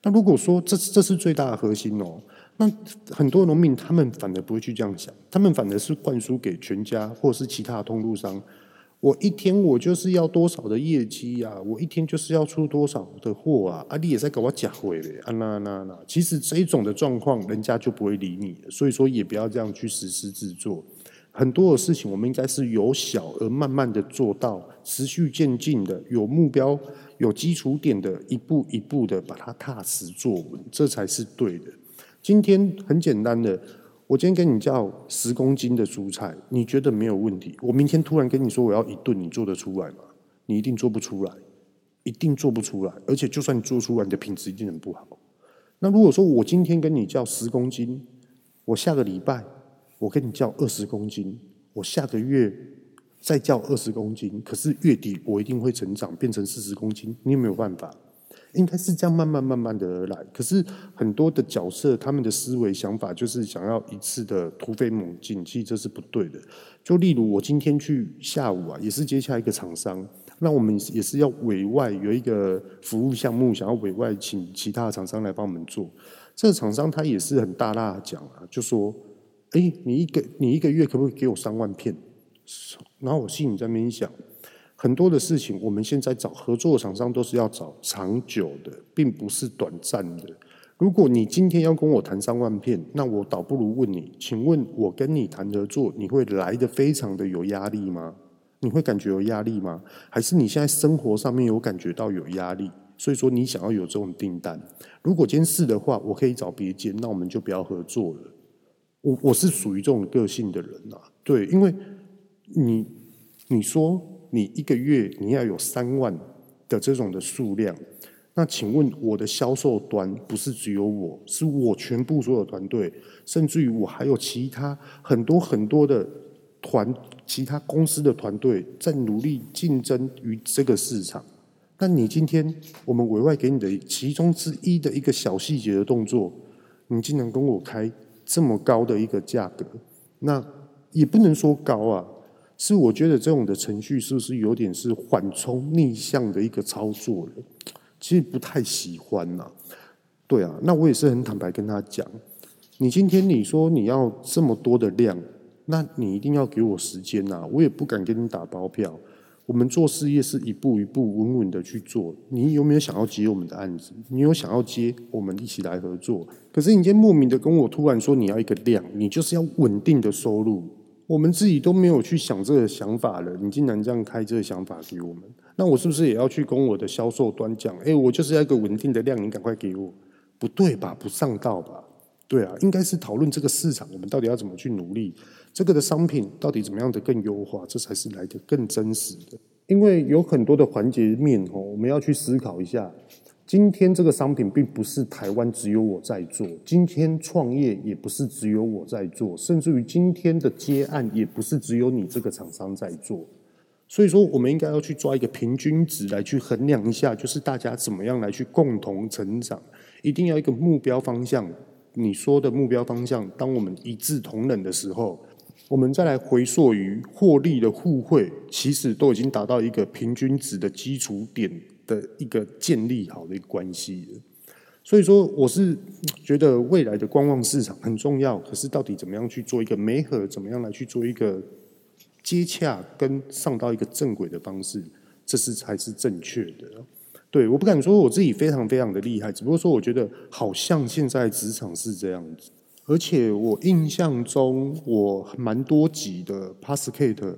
那如果说这这是最大的核心哦。那很多农民他们反而不会去这样想，他们反而是灌输给全家或是其他通路商，我一天我就是要多少的业绩呀，我一天就是要出多少的货啊，啊你也在给我假回嘞，啊那那那，其实这一种的状况，人家就不会理你，所以说也不要这样去实施制作，很多的事情我们应该是由小而慢慢的做到，持续渐进的，有目标、有基础点的，一步一步的把它踏实做稳，这才是对的。今天很简单的，我今天跟你叫十公斤的蔬菜，你觉得没有问题？我明天突然跟你说我要一顿，你做得出来吗？你一定做不出来，一定做不出来。而且就算你做出来，你的品质一定很不好。那如果说我今天跟你叫十公斤，我下个礼拜我跟你叫二十公斤，我下个月再叫二十公斤，可是月底我一定会成长变成四十公斤，你有没有办法？应该是这样慢慢慢慢的而来，可是很多的角色，他们的思维想法就是想要一次的突飞猛进，其实这是不对的。就例如我今天去下午啊，也是接下一个厂商，那我们也是要委外有一个服务项目，想要委外请其他厂商来帮我们做。这个厂商他也是很大大讲啊，就说：哎，你一个你一个月可不可以给我三万片？然后我心里在那边想，很多的事情，我们现在找合作厂商都是要找长久的，并不是短暂的。如果你今天要跟我谈三万片，那我倒不如问你，请问我跟你谈合作，你会来得非常的有压力吗？你会感觉有压力吗？还是你现在生活上面有感觉到有压力？所以说你想要有这种订单？如果今天是的话，我可以找别间，那我们就不要合作了。我我是属于这种个性的人啊，对，因为你你说你一个月你要有三万的这种的数量。那请问我的销售端不是只有我，是我全部所有团队，甚至于我还有其他很多很多的团，其他公司的团队在努力竞争于这个市场。那你今天我们委外给你的其中之一的一个小细节的动作，你竟然跟我开这么高的一个价格，那也不能说高啊，是我觉得这种的程序是不是有点是缓冲逆向的一个操作了？其实不太喜欢呐，对啊，那我也是很坦白跟他讲，你今天你说你要这么多的量，那你一定要给我时间呐，我也不敢跟你打包票。我们做事业是一步一步稳稳的去做，你有没有想要接我们的案子？你有想要接，我们一起来合作。可是你今天莫名的跟我突然说你要一个量，你就是要稳定的收入，我们自己都没有去想这个想法了，你竟然这样开这个想法给我们。那我是不是也要去跟我的销售端讲？哎，我就是要一个稳定的量，你赶快给我，不对吧？不上道吧？对啊，应该是讨论这个市场，我们到底要怎么去努力，这个的商品到底怎么样的更优化，这才是来得更真实的。因为有很多的环节面哦，我们要去思考一下。今天这个商品并不是台湾只有我在做，今天创业也不是只有我在做，甚至于今天的接案也不是只有你这个厂商在做。所以说，我们应该要去抓一个平均值来去衡量一下，就是大家怎么样来去共同成长，一定要一个目标方向。你说的目标方向，当我们一致同仁的时候，我们再来回溯于获利的互惠，其实都已经达到一个平均值的基础点的一个建立好的一个关系。所以说，我是觉得未来的观望市场很重要，可是到底怎么样去做一个媒合，怎么样来去做一个。接洽跟上到一个正轨的方式，这是才是正确的。对，我不敢说我自己非常非常的厉害，只不过说我觉得好像现在职场是这样子。而且我印象中，我蛮多集的 Podcast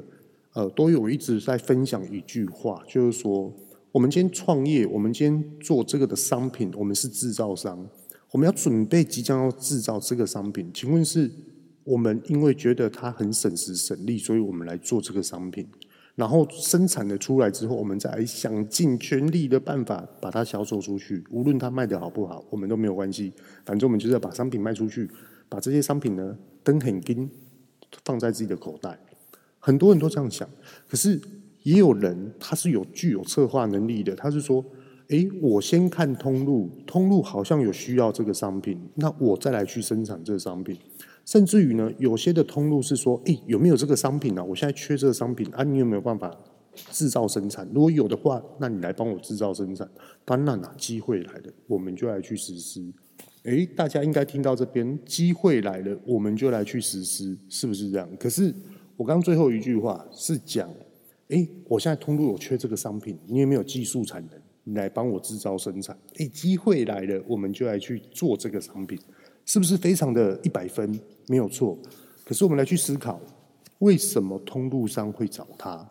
呃，都有一直在分享一句话，就是说，我们今天创业，我们今天做这个的商品，我们是制造商，我们要准备即将要制造这个商品，请问是？我们因为觉得它很省时省力，所以我们来做这个商品，然后生产的出来之后，我们再想尽全力的办法把它销售出去。无论它卖得好不好，我们都没有关系，反正我们就是要把商品卖出去，把这些商品呢，登很金放在自己的口袋。很多人都这样想，可是也有人他是有具有策划能力的，他是说：诶，我先看通路，通路好像有需要这个商品，那我再来去生产这个商品。甚至于呢，有些的通路是说，诶，有没有这个商品、啊？我现在缺这个商品啊，你有没有办法制造生产？如果有的话，那你来帮我制造生产。当然啦，机会来了，我们就来去实施。诶，大家应该听到这边，机会来了，我们就来去实施，是不是这样？可是我刚最后一句话是讲，诶，我现在通路有缺这个商品，你有没有技术产能？你来帮我制造生产。诶，机会来了，我们就来去做这个商品。是不是非常的一百分？没有错。可是我们来去思考，为什么通路商会找他？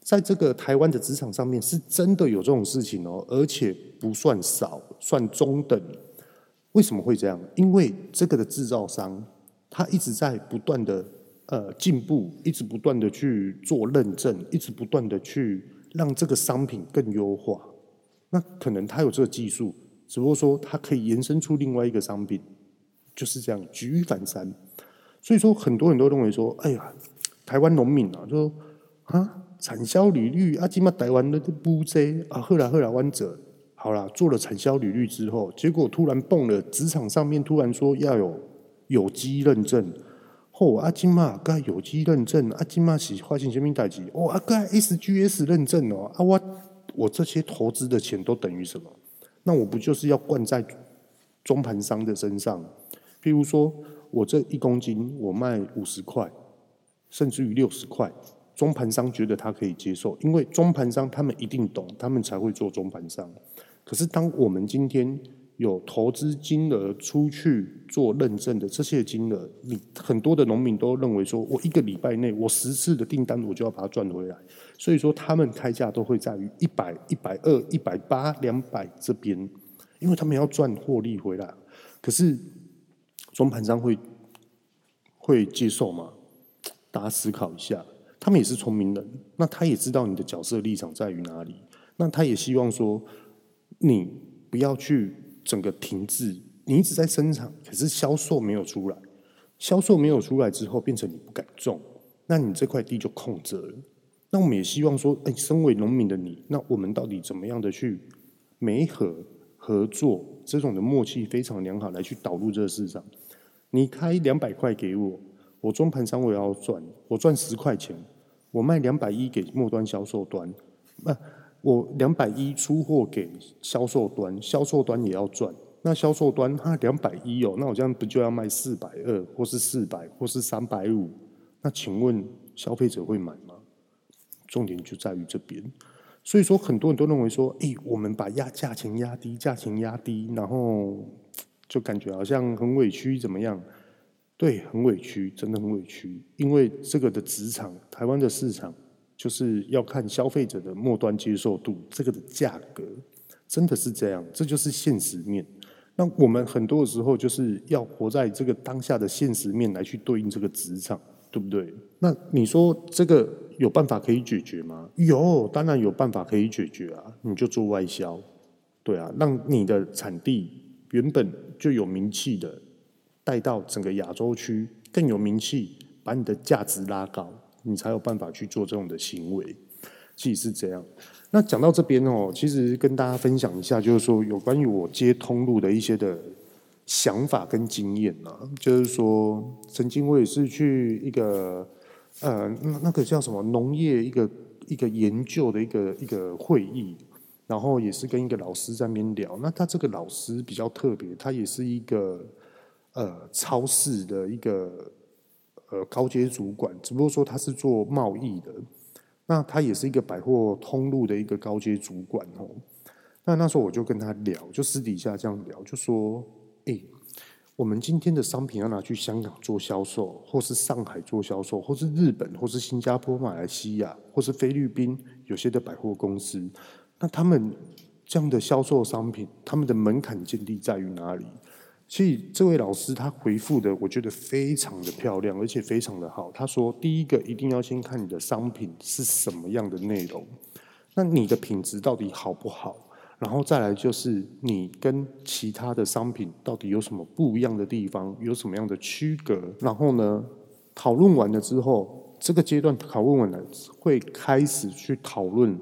在这个台湾的职场上面，是真的有这种事情哦，而且不算少，算中等。为什么会这样？因为这个的制造商，他一直在不断的呃进步，一直不断的去做认证，一直不断的去让这个商品更优化。那可能他有这个技术，只不过说他可以延伸出另外一个商品。就是这样举一反三，所以说很多人都认为说，哎呀，台湾农民啊，就说啊，产销履历啊，今嘛台湾的不济啊，后来后来弯折，好啦，做了产销履历之后，结果突然蹦了，职场上面突然说要有有机认证，哦，啊金嘛该有机认证，啊金嘛是发现什么代志？哦，啊该 SGS 认证哦，啊我我这些投资的钱都等于什么？那我不就是要灌在中盘商的身上？譬如说，我这一公斤我卖五十块，甚至于六十块，中盘商觉得他可以接受，因为中盘商他们一定懂，他们才会做中盘商。可是当我们今天有投资金额出去做认证的这些金额，你很多的农民都认为说，我一个礼拜内我十次的订单我就要把它赚回来，所以说他们开价都会在于一百、一百二、一百八、两百这边，因为他们要赚获利回来。可是中盘商会会接受吗？大家思考一下，他们也是聪明人，那他也知道你的角色立场在于哪里，那他也希望说你不要去。整个停滞，你一直在生产，可是销售没有出来，销售没有出来之后，变成你不敢种，那你这块地就空着了。那我们也希望说，哎，身为农民的你，那我们到底怎么样的去媒合合作，这种的默契非常良好，来去导入这个市场。你开两百块给我，我中盘商我也要赚，我赚十块钱，我卖两百一给末端销售端，那。我两百一出货给销售端，销售端也要赚。那销售端他两百一哦，那我这样不就要卖四百二，或是四百，或是三百五？那请问消费者会买吗？重点就在于这边。所以说，很多人都认为说，诶，我们把压价钱压低，价钱压低，然后就感觉好像很委屈，怎么样？对，很委屈，真的很委屈。因为这个的职场，台湾的市场。就是要看消费者的末端接受度，这个的价格真的是这样，这就是现实面。那我们很多的时候就是要活在这个当下的现实面来去对应这个职场，对不对？那你说这个有办法可以解决吗？有，当然有办法可以解决啊！你就做外销，对啊，让你的产地原本就有名气的带到整个亚洲区更有名气，把你的价值拉高。你才有办法去做这种的行为，其实是这样。那讲到这边哦，其实跟大家分享一下，就是说有关于我接通路的一些的想法跟经验啊，就是说曾经我也是去一个呃那那个叫什么农业一个一个研究的一个一个会议，然后也是跟一个老师在那边聊。那他这个老师比较特别，他也是一个呃超市的一个。呃，高阶主管，只不过说他是做贸易的，那他也是一个百货通路的一个高阶主管哦。那那时候我就跟他聊，就私底下这样聊，就说：诶，我们今天的商品要拿去香港做销售，或是上海做销售，或是日本，或是新加坡、马来西亚，或是菲律宾，有些的百货公司，那他们这样的销售商品，他们的门槛建立在于哪里？所以这位老师他回复的，我觉得非常的漂亮，而且非常的好。他说，第一个一定要先看你的商品是什么样的内容，那你的品质到底好不好？然后再来就是你跟其他的商品到底有什么不一样的地方，有什么样的区隔？然后呢，讨论完了之后，这个阶段讨论完了，会开始去讨论。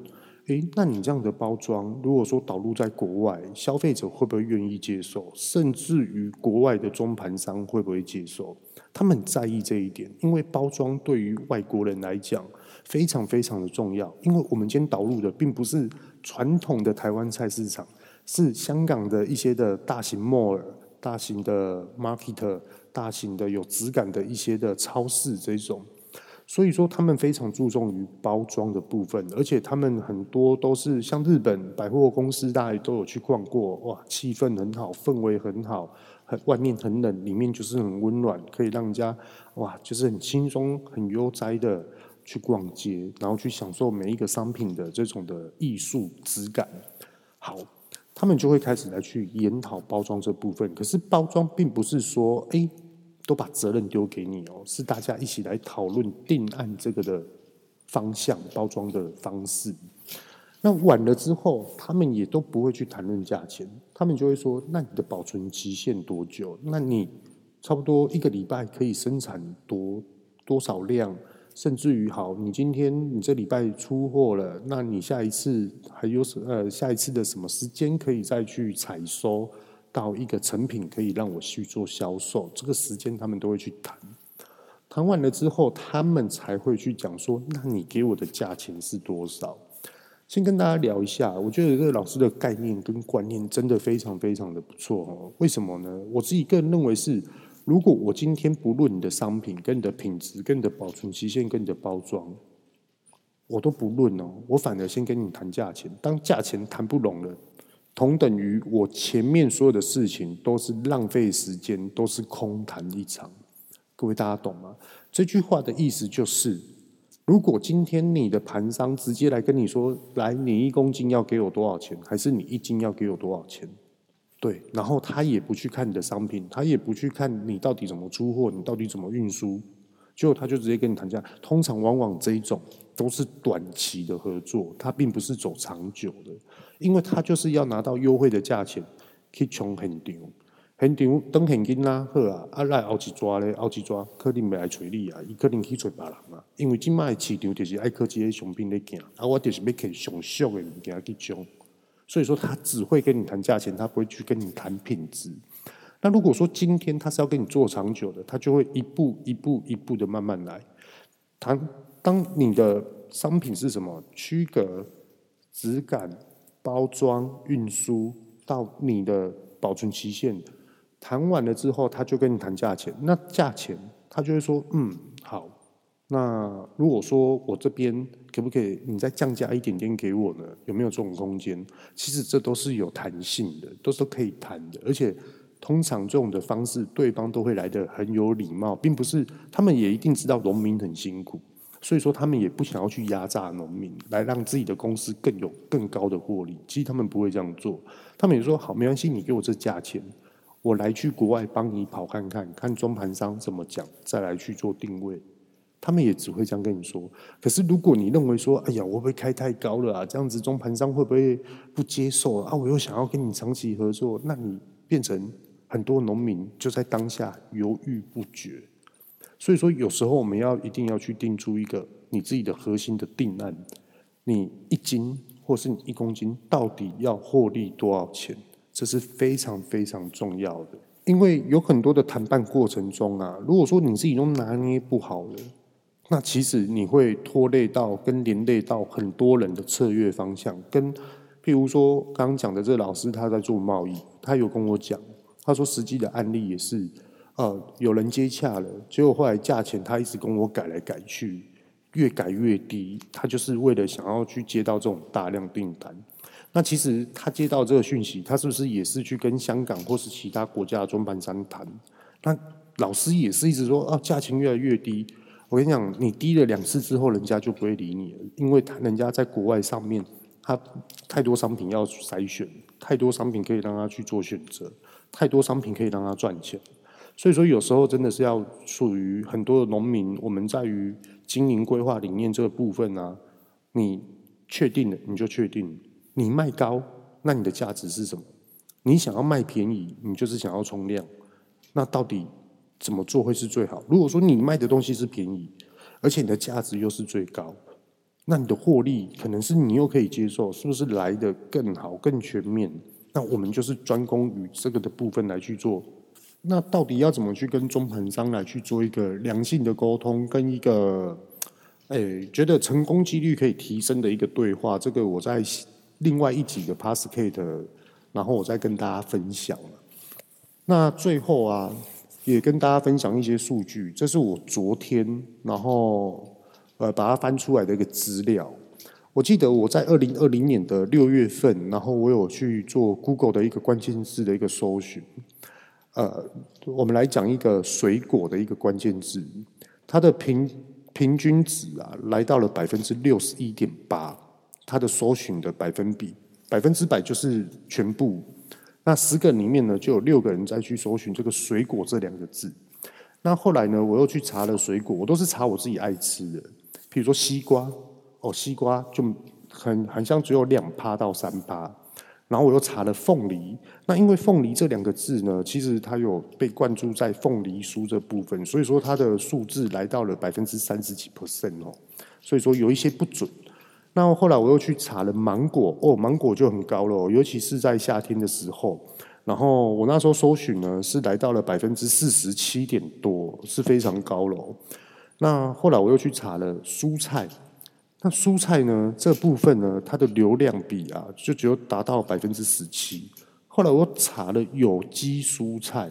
诶，那你这样的包装，如果说导入在国外，消费者会不会愿意接受？甚至于国外的中盘商会不会接受？他们很在意这一点，因为包装对于外国人来讲非常非常的重要。因为我们今天导入的并不是传统的台湾菜市场，是香港的一些的大型 mall、大型的 market、大型的有质感的一些的超市这种。所以说，他们非常注重于包装的部分，而且他们很多都是像日本百货公司，大家都有去逛过，哇，气氛很好，氛围很好，很外面很冷，里面就是很温暖，可以让人家哇，就是很轻松、很悠哉的去逛街，然后去享受每一个商品的这种的艺术质感。好，他们就会开始来去研讨包装这部分。可是包装并不是说，哎。都把责任丢给你哦，是大家一起来讨论定案这个的方向、包装的方式。那晚了之后，他们也都不会去谈论价钱，他们就会说：“那你的保存期限多久？那你差不多一个礼拜可以生产多多少量？甚至于，好，你今天你这礼拜出货了，那你下一次还有什呃下一次的什么时间可以再去采收？”到一个成品可以让我去做销售，这个时间他们都会去谈。谈完了之后，他们才会去讲说：“那你给我的价钱是多少？”先跟大家聊一下，我觉得这个老师的概念跟观念真的非常非常的不错哦。为什么呢？我自己个人认为是，如果我今天不论你的商品、跟你的品质、跟你的保存期限、跟你的包装，我都不论哦，我反而先跟你谈价钱。当价钱谈不拢了，同等于我前面所有的事情都是浪费时间，都是空谈一场。各位大家懂吗？这句话的意思就是，如果今天你的盘商直接来跟你说，来，你一公斤要给我多少钱，还是你一斤要给我多少钱？对，然后他也不去看你的商品，他也不去看你到底怎么出货，你到底怎么运输，结果他就直接跟你谈价。通常往往这一种都是短期的合作，他并不是走长久的，因为他就是要拿到优惠的价钱去冲现场，现场等现金啦，好啊，啊来后一抓咧，后一抓肯定袂来找你啊，伊肯定去找别人啊，因为今卖市场就是爱靠这些商品来行，啊我就是要摕上俗的物件去抢。所以说，他只会跟你谈价钱，他不会去跟你谈品质。那如果说今天他是要跟你做长久的，他就会一步一步一步的慢慢来谈。当你的商品是什么区隔、质感、包装、运输到你的保存期限，谈完了之后，他就跟你谈价钱。那价钱，他就会说：“嗯，好。”那如果说我这边可不可以你再降价一点点给我呢？有没有这种空间？其实这都是有弹性的，都是可以谈的。而且通常这种的方式，对方都会来得很有礼貌，并不是他们也一定知道农民很辛苦，所以说他们也不想要去压榨农民，来让自己的公司更有更高的获利。其实他们不会这样做，他们也说好，没关系，你给我这价钱，我来去国外帮你跑看看，看中盘商怎么讲，再来去做定位。他们也只会这样跟你说。可是如果你认为说，哎呀，我会不会开太高了啊？这样子中盘商会不会不接受啊？我又想要跟你长期合作，那你变成很多农民就在当下犹豫不决。所以说，有时候我们要一定要去定出一个你自己的核心的定案。你一斤或是你一公斤到底要获利多少钱？这是非常非常重要的。因为有很多的谈判过程中啊，如果说你自己都拿捏不好了。那其实你会拖累到跟连累到很多人的策略方向，跟譬如说刚刚讲的这老师他在做贸易，他有跟我讲，他说实际的案例也是，呃，有人接洽了，结果后来价钱他一直跟我改来改去，越改越低，他就是为了想要去接到这种大量订单。那其实他接到这个讯息，他是不是也是去跟香港或是其他国家的中盘商谈？那老师也是一直说，啊，价钱越来越低。我跟你讲，你低了两次之后，人家就不会理你了，因为他人家在国外上面，他太多商品要筛选，太多商品可以让他去做选择，太多商品可以让他赚钱。所以说，有时候真的是要属于很多的农民，我们在于经营规划理念这个部分啊，你确定了你就确定，你卖高，那你的价值是什么？你想要卖便宜，你就是想要冲量，那到底？怎么做会是最好？如果说你卖的东西是便宜，而且你的价值又是最高，那你的获利可能是你又可以接受，是不是来得更好、更全面？那我们就是专攻于这个的部分来去做。那到底要怎么去跟中盘商来去做一个良性的沟通，跟一个诶觉得成功几率可以提升的一个对话？这个我在另外一集的 Podcast，然后我再跟大家分享。那最后啊。也跟大家分享一些数据，这是我昨天然后呃把它翻出来的一个资料。我记得我在二零二零年的六月份，然后我有去做 Google 的一个关键字的一个搜寻。呃，我们来讲一个水果的一个关键字，它的平平均值啊来到了百分之六十一点八，它的搜寻的百分比百分之百就是全部。那十个里面呢，就有六个人在去搜寻这个“水果”这两个字。那后来呢，我又去查了水果，我都是查我自己爱吃的，比如说西瓜，哦，西瓜就很很像只有两趴到三趴。然后我又查了凤梨，那因为凤梨这两个字呢，其实它有被灌注在凤梨酥这部分，所以说它的数字来到了百分之三十几 percent 哦，所以说有一些不准。那后来我又去查了芒果，哦，芒果就很高了，尤其是在夏天的时候。然后我那时候搜寻呢，是来到了百分之四十七点多，是非常高了。那后来我又去查了蔬菜，那蔬菜呢这部分呢，它的流量比啊，就只有达到百分之十七。后来我查了有机蔬菜，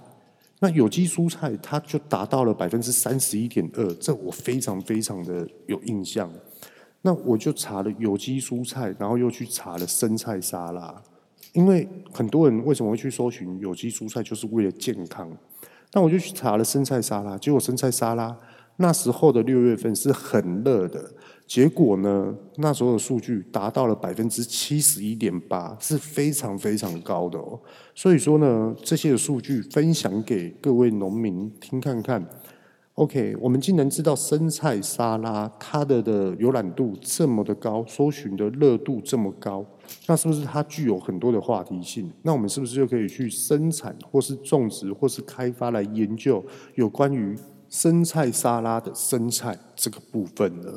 那有机蔬菜它就达到了百分之三十一点二，这我非常非常的有印象。那我就查了有机蔬菜，然后又去查了生菜沙拉，因为很多人为什么会去搜寻有机蔬菜，就是为了健康。那我就去查了生菜沙拉，结果生菜沙拉那时候的六月份是很热的，结果呢，那时候的数据达到了百分之七十一点八，是非常非常高的哦。所以说呢，这些的数据分享给各位农民听看看。OK，我们既然知道生菜沙拉它的的浏览度这么的高，搜寻的热度这么高。那是不是它具有很多的话题性？那我们是不是就可以去生产，或是种植，或是开发来研究有关于生菜沙拉的生菜这个部分呢？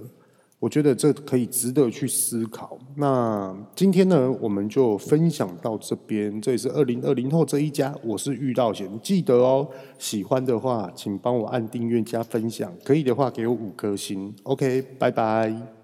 我觉得这可以值得去思考。那今天呢，我们就分享到这边。这也是二零二零后这一家，我是遇到贤。记得哦，喜欢的话请帮我按订阅加分享，可以的话给我五颗星。OK，拜拜。